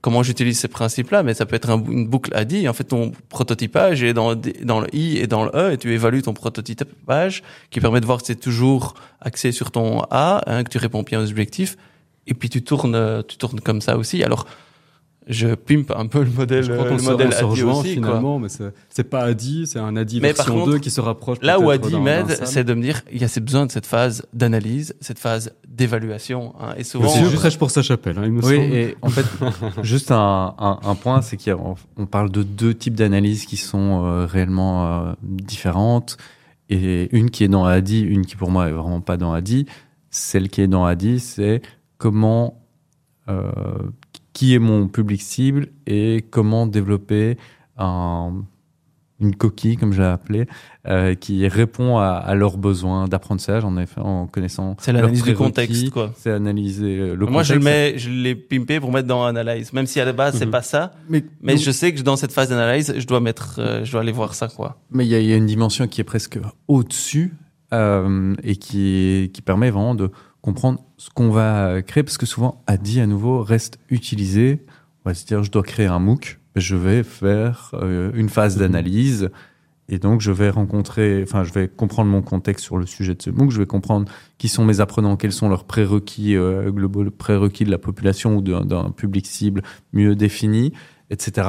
comment j'utilise ces principes-là, mais ça peut être une boucle à dit. En fait, ton prototypage est dans, le- I et dans le E, et tu évalues ton prototypage, qui permet de voir que c'est toujours axé sur ton A, hein, que tu réponds bien aux objectifs, et puis tu tournes, tu tournes comme ça aussi. Alors, je pimpe un peu le modèle, Je crois le qu'on se, modèle se ADI quoi. finalement, mais c'est- c'est pas Adi, c'est un Adi Mais par version contre, 2 qui se rapproche. Là où Adi m'aide, c'est de me dire, il y a ces besoins de cette phase d'analyse, cette phase d'évaluation, hein, et souvent, Monsieur juste- prêche pour sa chapelle, hein, il me Oui, semble. et en fait, *laughs* juste un, un, un point, c'est qu'on parle de deux types d'analyses qui sont euh, réellement euh, différentes. Et une qui est dans Adi, une qui pour moi est vraiment pas dans Adi. Celle qui est dans Adi, c'est comment, euh, qui est mon public cible et comment développer un, une coquille, comme je l'ai appelé, euh, qui répond à, à leurs besoins d'apprentissage, en effet, en connaissant. c'est l'analyse du contexte, quoi. C'est analyser euh, le Moi, je le contexte. mets, je l'ai pimpé pour mettre dans analyse, même si à la base, c'est Mhm. pas ça. Mais, Mais donc- je sais que dans cette phase d'analyse, je dois mettre, euh, je dois aller voir ça, quoi. mais il y, a- il y a une dimension qui est presque au-dessus euh, et qui, qui permet vraiment de comprendre ce qu'on va créer parce que souvent Adi à nouveau reste utilisé. On va se dire je dois créer un MOOC, je vais faire euh, une phase d'analyse et donc je vais rencontrer, enfin je vais comprendre mon contexte sur le sujet de ce MOOC, je vais comprendre qui sont mes apprenants, quels sont leurs prérequis euh, globaux, prérequis de la population ou d'un public cible mieux défini, etc.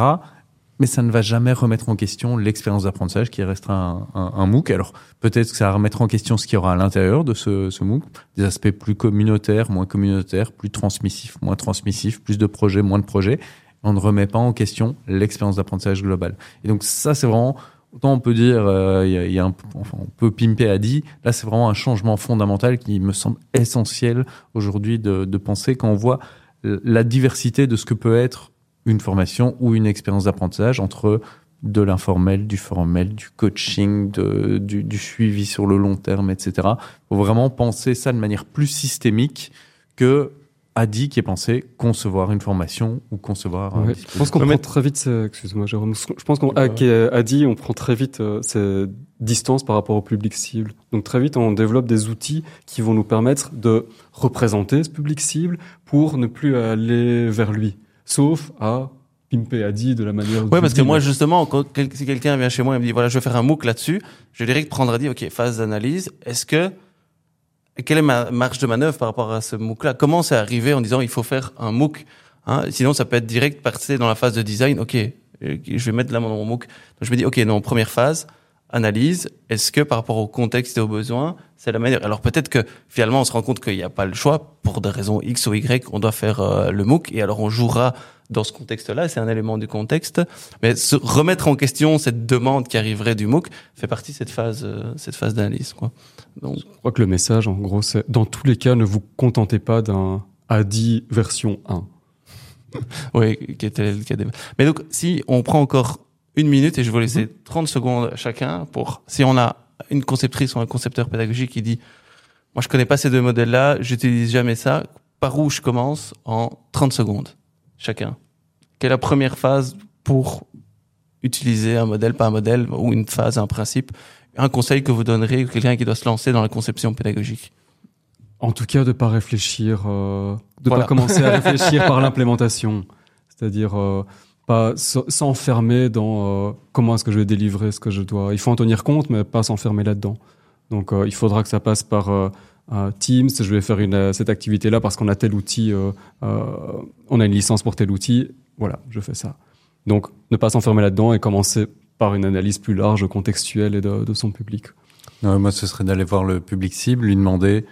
mais ça ne va jamais remettre en question l'expérience d'apprentissage qui restera un, un, un, MOOC. Alors peut-être que ça va remettre en question ce qu'il y aura à l'intérieur de ce, ce, MOOC, des aspects plus communautaires, moins communautaires, plus transmissifs, moins transmissifs, plus de projets, moins de projets. On ne remet pas en question l'expérience d'apprentissage globale. Et donc ça, c'est vraiment autant on peut dire, euh, y a, y a un, enfin, on peut pimper à dit. Là, c'est vraiment un changement fondamental qui me semble essentiel aujourd'hui de, de penser quand on voit la diversité de ce que peut être une formation ou une expérience d'apprentissage entre de l'informel, du formel, du coaching, de, du, du, suivi sur le long terme, etc. Il faut vraiment penser ça de manière plus systémique que Adi qui est pensé concevoir une formation ou concevoir un Je pense qu'on prend très vite, excuse-moi Jérôme, je pense qu'on ouais. Adi, on prend très vite euh, ces distances par rapport au public cible. Donc très vite, on développe des outils qui vont nous permettre de représenter ce public cible pour ne plus aller vers lui sauf à pimper à dit de la manière. Ouais, parce que moi justement, quand si quelqu'un vient chez moi et me dit voilà, je vais faire un MOOC là-dessus, je dirais que prendre à dire ok, phase d'analyse. Est-ce que quelle est ma marge de manœuvre par rapport à ce MOOC-là? Comment c'est arrivé en disant il faut faire un MOOC hein? Sinon, ça peut être direct passer dans la phase de design. Ok, je vais mettre là mon MOOC. Donc je me dis ok, non, première phase, analyse. Est-ce que par rapport au contexte et aux besoins, c'est la manière Alors peut-être que finalement on se rend compte qu'il n'y a pas le choix pour des raisons X ou Y, on doit faire euh, le MOOC et alors on jouera dans ce contexte-là, c'est un élément du contexte. Mais se remettre en question cette demande qui arriverait du MOOC fait partie de cette phase, euh, cette phase d'analyse. Quoi. Donc, je crois que le message, en gros, c'est dans tous les cas, ne vous contentez pas d'un ADI version 1. *laughs* oui, qui était le cas des... Mais donc, si on prend encore une minute et je vais vous laisser 30 secondes chacun pour, si on a une conceptrice ou un concepteur pédagogique qui dit, moi je connais pas ces deux modèles-là, j'utilise jamais ça, par où je commence en 30 secondes chacun? Quelle est la première phase pour utiliser un modèle, pas un modèle, ou une phase, un principe Un conseil que vous donnerez à quelqu'un qui doit se lancer dans la conception pédagogique? En tout cas, de pas réfléchir, euh, de voilà. pas commencer à *laughs* réfléchir par l'implémentation. C'est-à-dire euh, pas s'enfermer dans euh, comment est-ce que je vais délivrer ce que je dois. Il faut en tenir compte, mais pas s'enfermer là-dedans. Donc, euh, il faudra que ça passe par euh, Teams. Je vais faire une, cette activité-là parce qu'on a tel outil, on a une licence pour tel outil. Voilà, je fais ça. Donc, ne pas s'enfermer là-dedans et commencer par une analyse plus large, contextuelle et de, de son public. Non, moi, ce serait d'aller voir le public cible, lui demander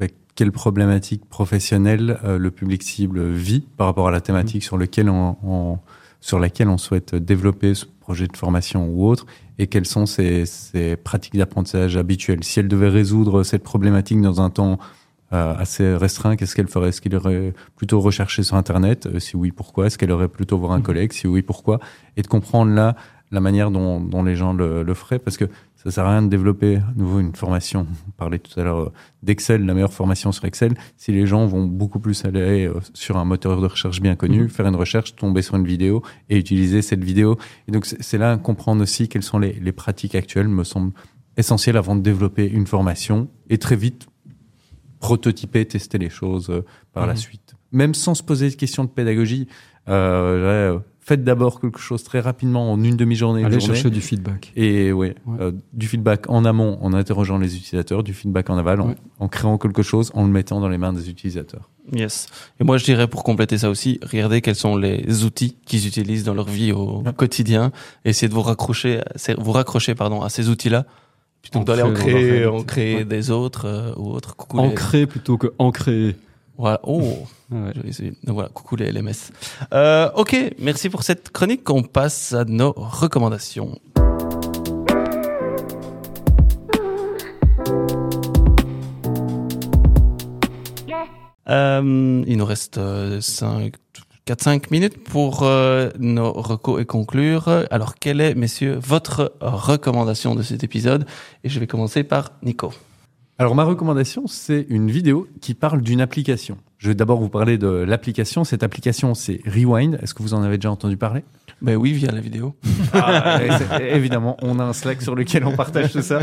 bah, quelle problématique professionnelle le public cible vit par rapport à la thématique mmh. sur laquelle on, on sur laquelle on souhaite développer ce projet de formation ou autre, et quelles sont ses, ses pratiques d'apprentissage habituelles. Si elle devait résoudre cette problématique dans un temps euh, assez restreint, qu'est-ce qu'elle ferait Est-ce qu'elle aurait plutôt recherché sur Internet? Euh, Si oui, pourquoi? Est-ce qu'elle aurait plutôt voir un collègue? Si oui, pourquoi? Et de comprendre là la manière dont, dont les gens le, le feraient, parce que ça sert à rien de développer à nouveau une formation. On parlait tout à l'heure d'Excel, la meilleure formation sur Excel. Si les gens vont beaucoup plus aller sur un moteur de recherche bien connu, mmh. faire une recherche, tomber sur une vidéo et utiliser cette vidéo. Et donc c'est là comprendre aussi quelles sont les, les pratiques actuelles me semble essentiel avant de développer une formation et très vite prototyper, tester les choses par mmh. la suite. Même sans se poser de questions de pédagogie, euh, faites d'abord quelque chose très rapidement en une demi-journée. Allez journée, chercher du feedback. Et ouais, ouais. Euh, du feedback en amont en interrogeant les utilisateurs, du feedback en aval en, ouais. en, créant quelque chose, en le mettant dans les mains des utilisateurs. Yes. Et moi je dirais pour compléter ça aussi, regardez quels sont les outils qu'ils utilisent dans leur vie au ouais. quotidien, essayez de vous raccrocher, vous raccrocher pardon à ces outils-là. Plutôt que d'aller en créer, en créer des autres euh, ou autres. Coucou en les... créer plutôt que en créer. Voilà. Oh. Ouais. Donc voilà, coucou les LMS. Euh, ok, merci pour cette chronique. On passe à nos recommandations. Euh, il nous reste 5, 4-5 minutes pour euh, nos recos et conclure. Alors, quelle est, messieurs, votre recommandation de cet épisode? Et je vais commencer par Nico. Alors ma recommandation, c'est une vidéo qui parle d'une application. Je vais d'abord vous parler de l'application. Cette application, c'est Rewind. Est-ce que vous en avez déjà entendu parler? Ben oui, via la vidéo. Ah, *laughs* évidemment, on a un Slack sur lequel on partage tout ça.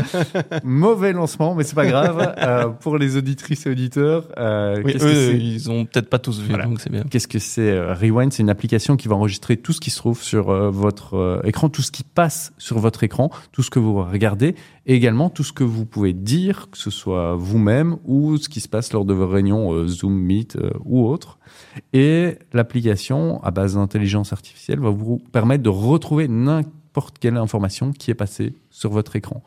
Mauvais lancement, mais c'est pas grave. Euh, pour les auditrices et auditeurs, euh, oui, eux, ils ont peut-être pas tous vu, voilà. donc c'est bien. Qu'est-ce que c'est euh, Rewind? C'est une application qui va enregistrer tout ce qui se trouve sur euh, votre écran, tout ce qui passe sur votre écran, tout ce que vous regardez, et également tout ce que vous pouvez dire, que ce soit vous-même ou ce qui se passe lors de vos réunions Zoom, Meet, euh, ou autre. Et l'application à base d'intelligence artificielle va vous permettre de retrouver n'importe quelle information qui est passée sur votre écran.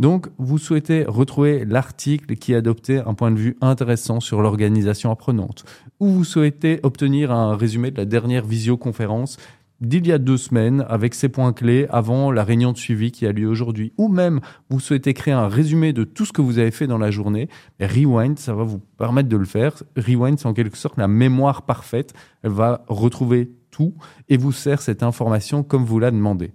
Donc, vous souhaitez retrouver l'article qui adoptait un point de vue intéressant sur l'organisation apprenante, ou vous souhaitez obtenir un résumé de la dernière visioconférence d'il y a deux semaines avec ses points clés avant la réunion de suivi qui a lieu aujourd'hui. Ou même vous souhaitez créer un résumé de tout ce que vous avez fait dans la journée. Rewind, ça va vous permettre de le faire. Rewind, c'est en quelque sorte la mémoire parfaite. Elle va retrouver tout et vous sert cette information comme vous la demandez.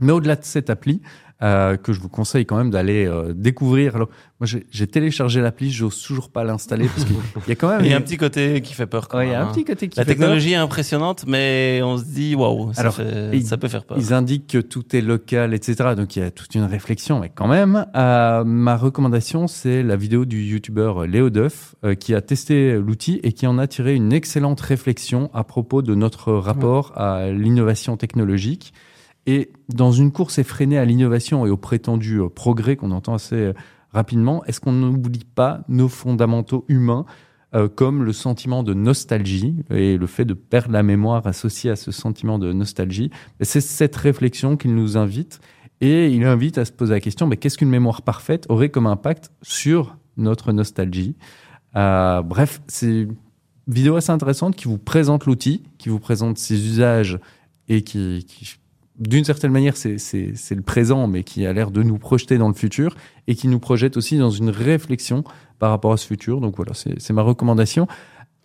Mais au-delà de cette appli, euh, que je vous conseille quand même d'aller euh, découvrir. Alors, moi, j'ai- téléchargé l'appli, j'ose toujours pas l'installer parce qu'il y a quand même Il y a un petit côté qui fait peur. Quand Ouais, il y a même, un hein. petit côté qui La fait peur. technologie est impressionnante, mais on se dit waouh, ça, fait- ça peut faire peur. Ils indiquent que tout est local, etc. Donc il y a toute une réflexion, mais quand même, euh, ma recommandation, c'est la vidéo du youtubeur Léo Duff euh, qui a testé l'outil et qui en a tiré une excellente réflexion à propos de notre rapport à l'innovation technologique. Et dans une course effrénée à l'innovation et au prétendu euh, progrès qu'on entend assez euh, rapidement, est-ce qu'on n'oublie pas nos fondamentaux humains euh, comme le sentiment de nostalgie et le fait de perdre la mémoire associé à ce sentiment de nostalgie? C'est cette réflexion qu'il nous invite et il invite à se poser la question mais qu'est-ce qu'une mémoire parfaite aurait comme impact sur notre nostalgie? Bref, c'est une vidéo assez intéressante qui vous présente l'outil, qui vous présente ses usages et qui d'une certaine manière, c'est le présent, mais qui a l'air de nous projeter dans le futur et qui nous projette aussi dans une réflexion par rapport à ce futur. Donc voilà, c'est ma recommandation.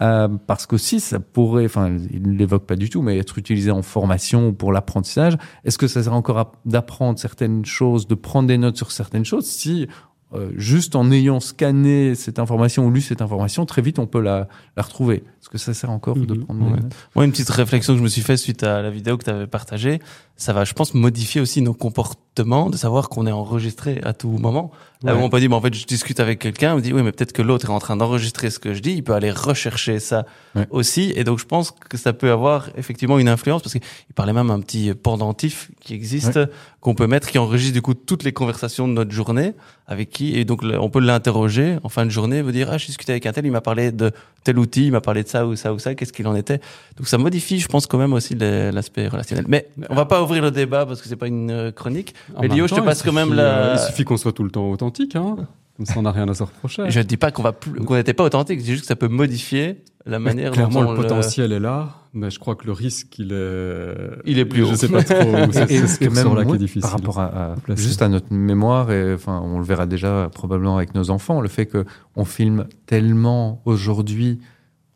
Euh, parce qu'aussi, ça pourrait, enfin, il ne l'évoque pas du tout, mais être utilisé en formation ou pour l'apprentissage. Est-ce que ça sert encore d'apprendre certaines choses, de prendre des notes sur certaines choses si euh, juste en ayant scanné cette information ou lu cette information, très vite on peut la, la retrouver? Que ça sert encore de prendre des Ouais. notes Moi, une petite réflexion que je me suis fait suite à la vidéo que tu avais partagée, ça va, je pense, modifier aussi nos comportements, de savoir qu'on est enregistré à tout moment. Là où on peut dire, mais en fait, je discute avec quelqu'un, on me dit, oui, mais peut-être que l'autre est en train d'enregistrer ce que je dis, il peut aller rechercher ça aussi. Et donc, je pense que ça peut avoir effectivement une influence, parce qu'il parlait même un petit pendentif qui existe, qu'on peut mettre, qui enregistre du coup toutes les conversations de notre journée, avec qui, et donc on peut l'interroger en fin de journée, vous dire, ah, j'ai discuté avec un tel, il m'a parlé de tel outil, il m'a parlé de ça ou ça ou ça, qu'est-ce qu'il en était. Donc ça modifie, je pense, quand même aussi l'aspect relationnel. Mais on va pas ouvrir le débat parce que c'est pas une euh, chronique. En Mais Lio, je te passe il quand même suffit, la- euh, Il suffit qu'on soit tout le temps authentique, hein. Comme ça, on n'a rien à se reprocher. Je ne dis pas qu'on qu'on n'était pas authentique, je dis juste que ça peut modifier la Mais manière Clairement, dont on le potentiel est là, mais je crois que le risque, il est. Il est plus Je haut. sais pas trop. où *laughs* C'est c'est ce que même là qui moi, est difficile. par rapport à, à- juste à notre mémoire et enfin on le verra déjà probablement avec nos enfants le fait que on filme tellement aujourd'hui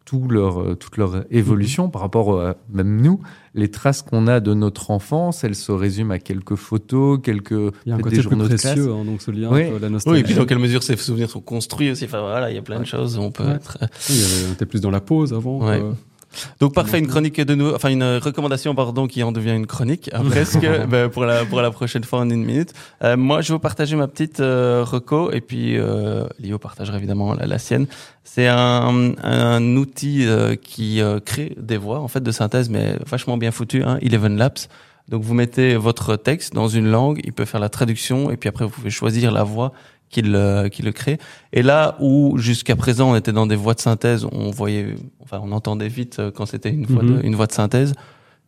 tout leur, euh, toute leur évolution par rapport à même nous les traces qu'on a de notre enfance elles se résument à quelques photos quelques Il y a un côté des plus précieux, hein, donc ce lien Oui. la Oui, nostalgie. et puis dans quelle mesure ces souvenirs sont construits aussi. Enfin voilà, il y a plein de choses où on peut Ouais. être. Oui, il y avait- on était plus dans la pause avant. Ouais. euh, Donc parfait, une chronique de nous, enfin une recommandation pardon qui en devient une chronique hein, presque *laughs* ben, pour la pour la prochaine fois en une minute. Euh, moi, je vais vous partager ma petite euh, reco et puis euh, Lio partagera évidemment la, la sienne. C'est un, un outil euh, qui euh, crée des voix en fait de synthèse, mais vachement bien foutu. Hein, Eleven Labs. Donc vous mettez votre texte dans une langue, il peut faire la traduction et puis après vous pouvez choisir la voix qu'il euh, qui le crée. Et là où jusqu'à présent on était dans des voix de synthèse, on voyait, enfin on entendait vite euh, quand c'était une voix de, Mhm. une voix de synthèse.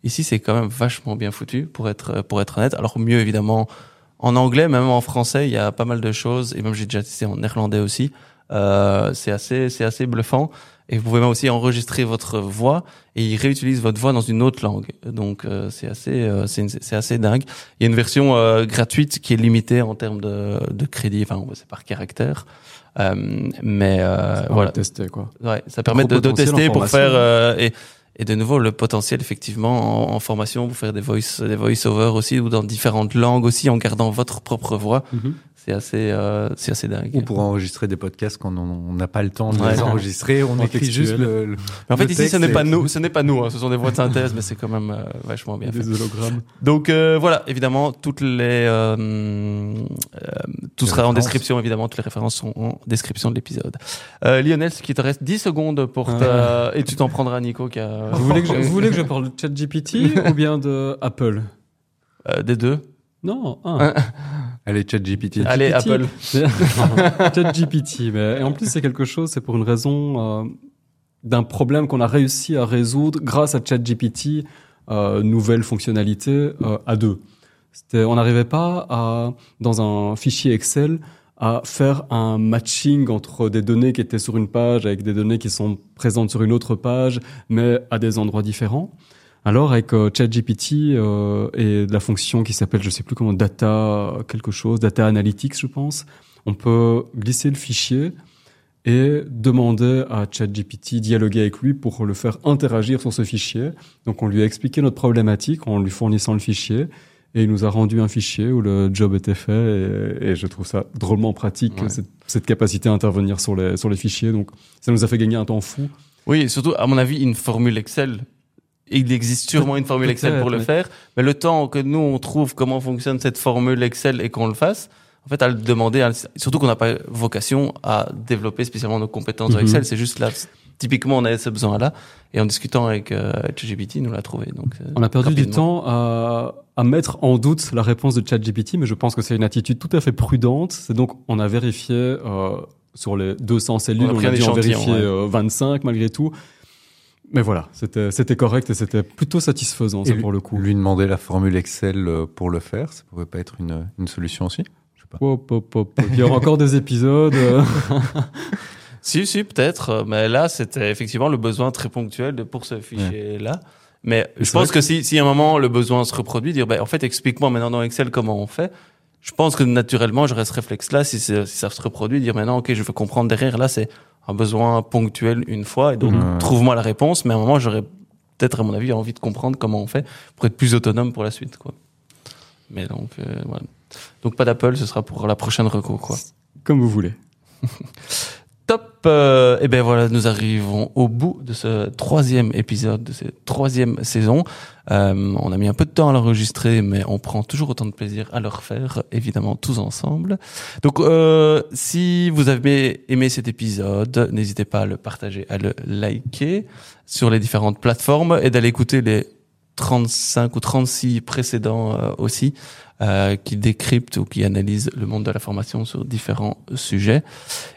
Ici c'est quand même vachement bien foutu pour être pour être honnête. Alors mieux évidemment en anglais, même en français, il y a pas mal de choses et même j'ai déjà testé en néerlandais aussi. Euh, c'est assez c'est assez bluffant. Et vous pouvez même aussi enregistrer votre voix et il réutilise votre voix dans une autre langue. Donc euh, c'est assez euh, c'est assez dingue. Il y a une version euh, gratuite qui est limitée en termes de, de crédit. Enfin c'est par caractère. Euh, mais euh, voilà, tester, quoi. Ouais, ça permet de, tester pour faire euh, et, et de nouveau le potentiel effectivement en, en formation pour faire des voice des voice over aussi ou dans différentes langues aussi en gardant votre propre voix. C'est assez euh, c'est assez dingue. ou pour enregistrer des podcasts quand on n'a pas le temps de Ouais. les enregistrer on En écrit textuel. juste le, le- Mais en fait le ici ce n'est pas nous, ce n'est pas nous, hein, ce sont des voix de synthèse mais c'est quand même euh, vachement bien fait. Des hologrammes. Donc euh, voilà, évidemment, toutes les euh, euh, tout Les sera en description évidemment, toutes les références sont en description de l'épisode. Euh, Lionel, ce qui te reste 10 secondes pour ta... et tu t'en prendras Nico qui a Vous voulez, que je, vous voulez que je *laughs* parle de ChatGPT ou bien de Apple? Euh, des deux. Non, un. *laughs* allez chat GPT Allez, GPT. Apple. *laughs* ChatGPT. Mais et en plus, c'est quelque chose, c'est pour une raison. euh, d'un problème qu'on a réussi à résoudre grâce à ChatGPT, euh, nouvelle fonctionnalité euh, à deux. C'était, on n'arrivait pas à, dans un fichier Excel, à faire un matching entre des données qui étaient sur une page avec des données qui sont présentes sur une autre page, mais à des endroits différents. Alors avec euh, ChatGPT euh, et la fonction qui s'appelle, je sais plus comment, data quelque chose, data analytics, je pense, on peut glisser le fichier et demander à ChatGPT dialoguer avec lui pour le faire interagir sur ce fichier. Donc on lui a expliqué notre problématique en lui fournissant le fichier et il nous a rendu un fichier où le job était fait et, et je trouve ça drôlement pratique Ouais. cette, cette capacité à intervenir sur les sur les fichiers. Donc ça nous a fait gagner un temps fou. Oui, et surtout, à mon avis, une formule Excel. Il existe sûrement une formule Excel pour le faire, mais le temps que nous, on trouve comment fonctionne cette formule Excel et qu'on le fasse, en fait, à le demander, à- surtout qu'on n'a pas vocation à développer spécialement nos compétences dans Mhm. Excel, c'est juste là, typiquement, on a ce besoin-là, et en discutant avec euh, ChatGPT, il nous l'a trouvé. Donc, euh, On a perdu du temps à, à mettre en doute la réponse de ChatGPT, mais je pense que c'est une attitude tout à fait prudente. C'est donc, on a vérifié euh, sur les 200 cellules, On a on a, dû en vérifier ouais. euh, 25 malgré tout. Mais voilà, c'était c'était correct et c'était plutôt satisfaisant, ça, lui- pour le coup. Lui demander la formule Excel euh, pour le faire, ça pourrait pas être une, une solution aussi? Je sais pas. Hop, hop, hop. Il y aura encore des épisodes. euh. *laughs* Si, si, peut-être. euh, Mais là, c'était effectivement le besoin très ponctuel de- pour ce fichier-là. Mais je pense que si, si à un moment le besoin se reproduit, dire, ben, en fait, explique-moi maintenant dans Excel comment on fait. Je pense que naturellement, j'aurais ce réflexe-là, si, si ça se reproduit, dire maintenant, ok, je veux comprendre derrière. Là, c'est un besoin ponctuel une fois, et donc trouve-moi la réponse. Mais à un moment, j'aurais peut-être, à mon avis, envie de comprendre comment on fait pour être plus autonome pour la suite, quoi. Mais donc, euh, voilà. Donc pas d'Apple, ce sera pour la prochaine reco, quoi. Comme vous voulez. *laughs* Top. Euh, et ben voilà, nous arrivons au bout de ce troisième épisode de cette troisième saison. Euh, on a mis un peu de temps à l'enregistrer, mais on prend toujours autant de plaisir à le refaire, évidemment tous ensemble. Donc, euh, si vous avez aimé cet épisode, n'hésitez pas à le partager, à le liker sur les différentes plateformes et d'aller écouter les 35 ou 36 précédents euh, aussi, euh, qui décryptent ou qui analysent le monde de la formation sur différents sujets.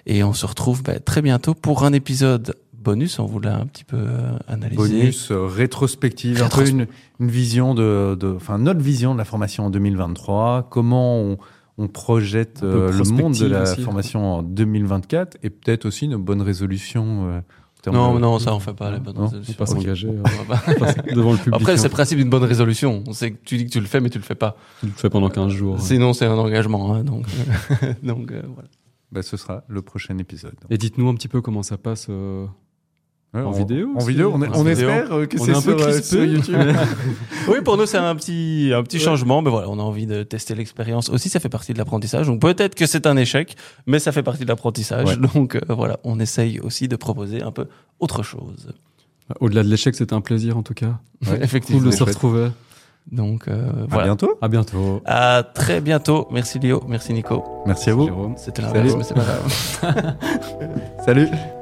Et on se retrouve bah, très bientôt pour un épisode bonus. On vous l'a un petit peu euh, analysé. Bonus, euh, rétrospective, un peu une, une vision de, de, enfin notre vision de la formation en 2023, comment on, on projette euh, le monde de la aussi. formation en 2024 et peut-être aussi nos bonnes résolutions. Euh, Non, de- non, ça on fait pas les bonnes Non, résolutions. Faut *laughs* pas s'engager euh, devant le public. Après, c'est hein. le principe d'une bonne résolution. On sait que tu dis que tu le fais, mais tu le fais pas. Tu le fais pendant 15 jours. Sinon, c'est un engagement. hein, donc, euh, *laughs* donc euh, voilà. Bah, ce sera le prochain épisode. Et dites-nous un petit peu comment ça passe Ouais, en on- vidéo En vidéo, on, est- En on vidéo. espère euh, que c'est est un peu sur, euh, crispé. sur YouTube. *laughs* Oui, pour nous, c'est un petit, un petit changement, mais voilà, on a envie de tester l'expérience. Aussi, ça fait partie de l'apprentissage. Donc, peut-être que c'est un échec, mais ça fait partie de l'apprentissage. Ouais. Donc, euh, voilà, on essaye aussi de proposer un peu autre chose. Au-delà de l'échec, c'était un plaisir en tout cas. Ouais, Effectivement. Cool de se retrouver. Donc, euh, À voilà. bientôt. À bientôt. À très bientôt. Merci Léo, merci Nico. Merci à vous. Jérôme. C'était l'inverse, Salut. mais c'est pas grave. *laughs* Salut. *laughs*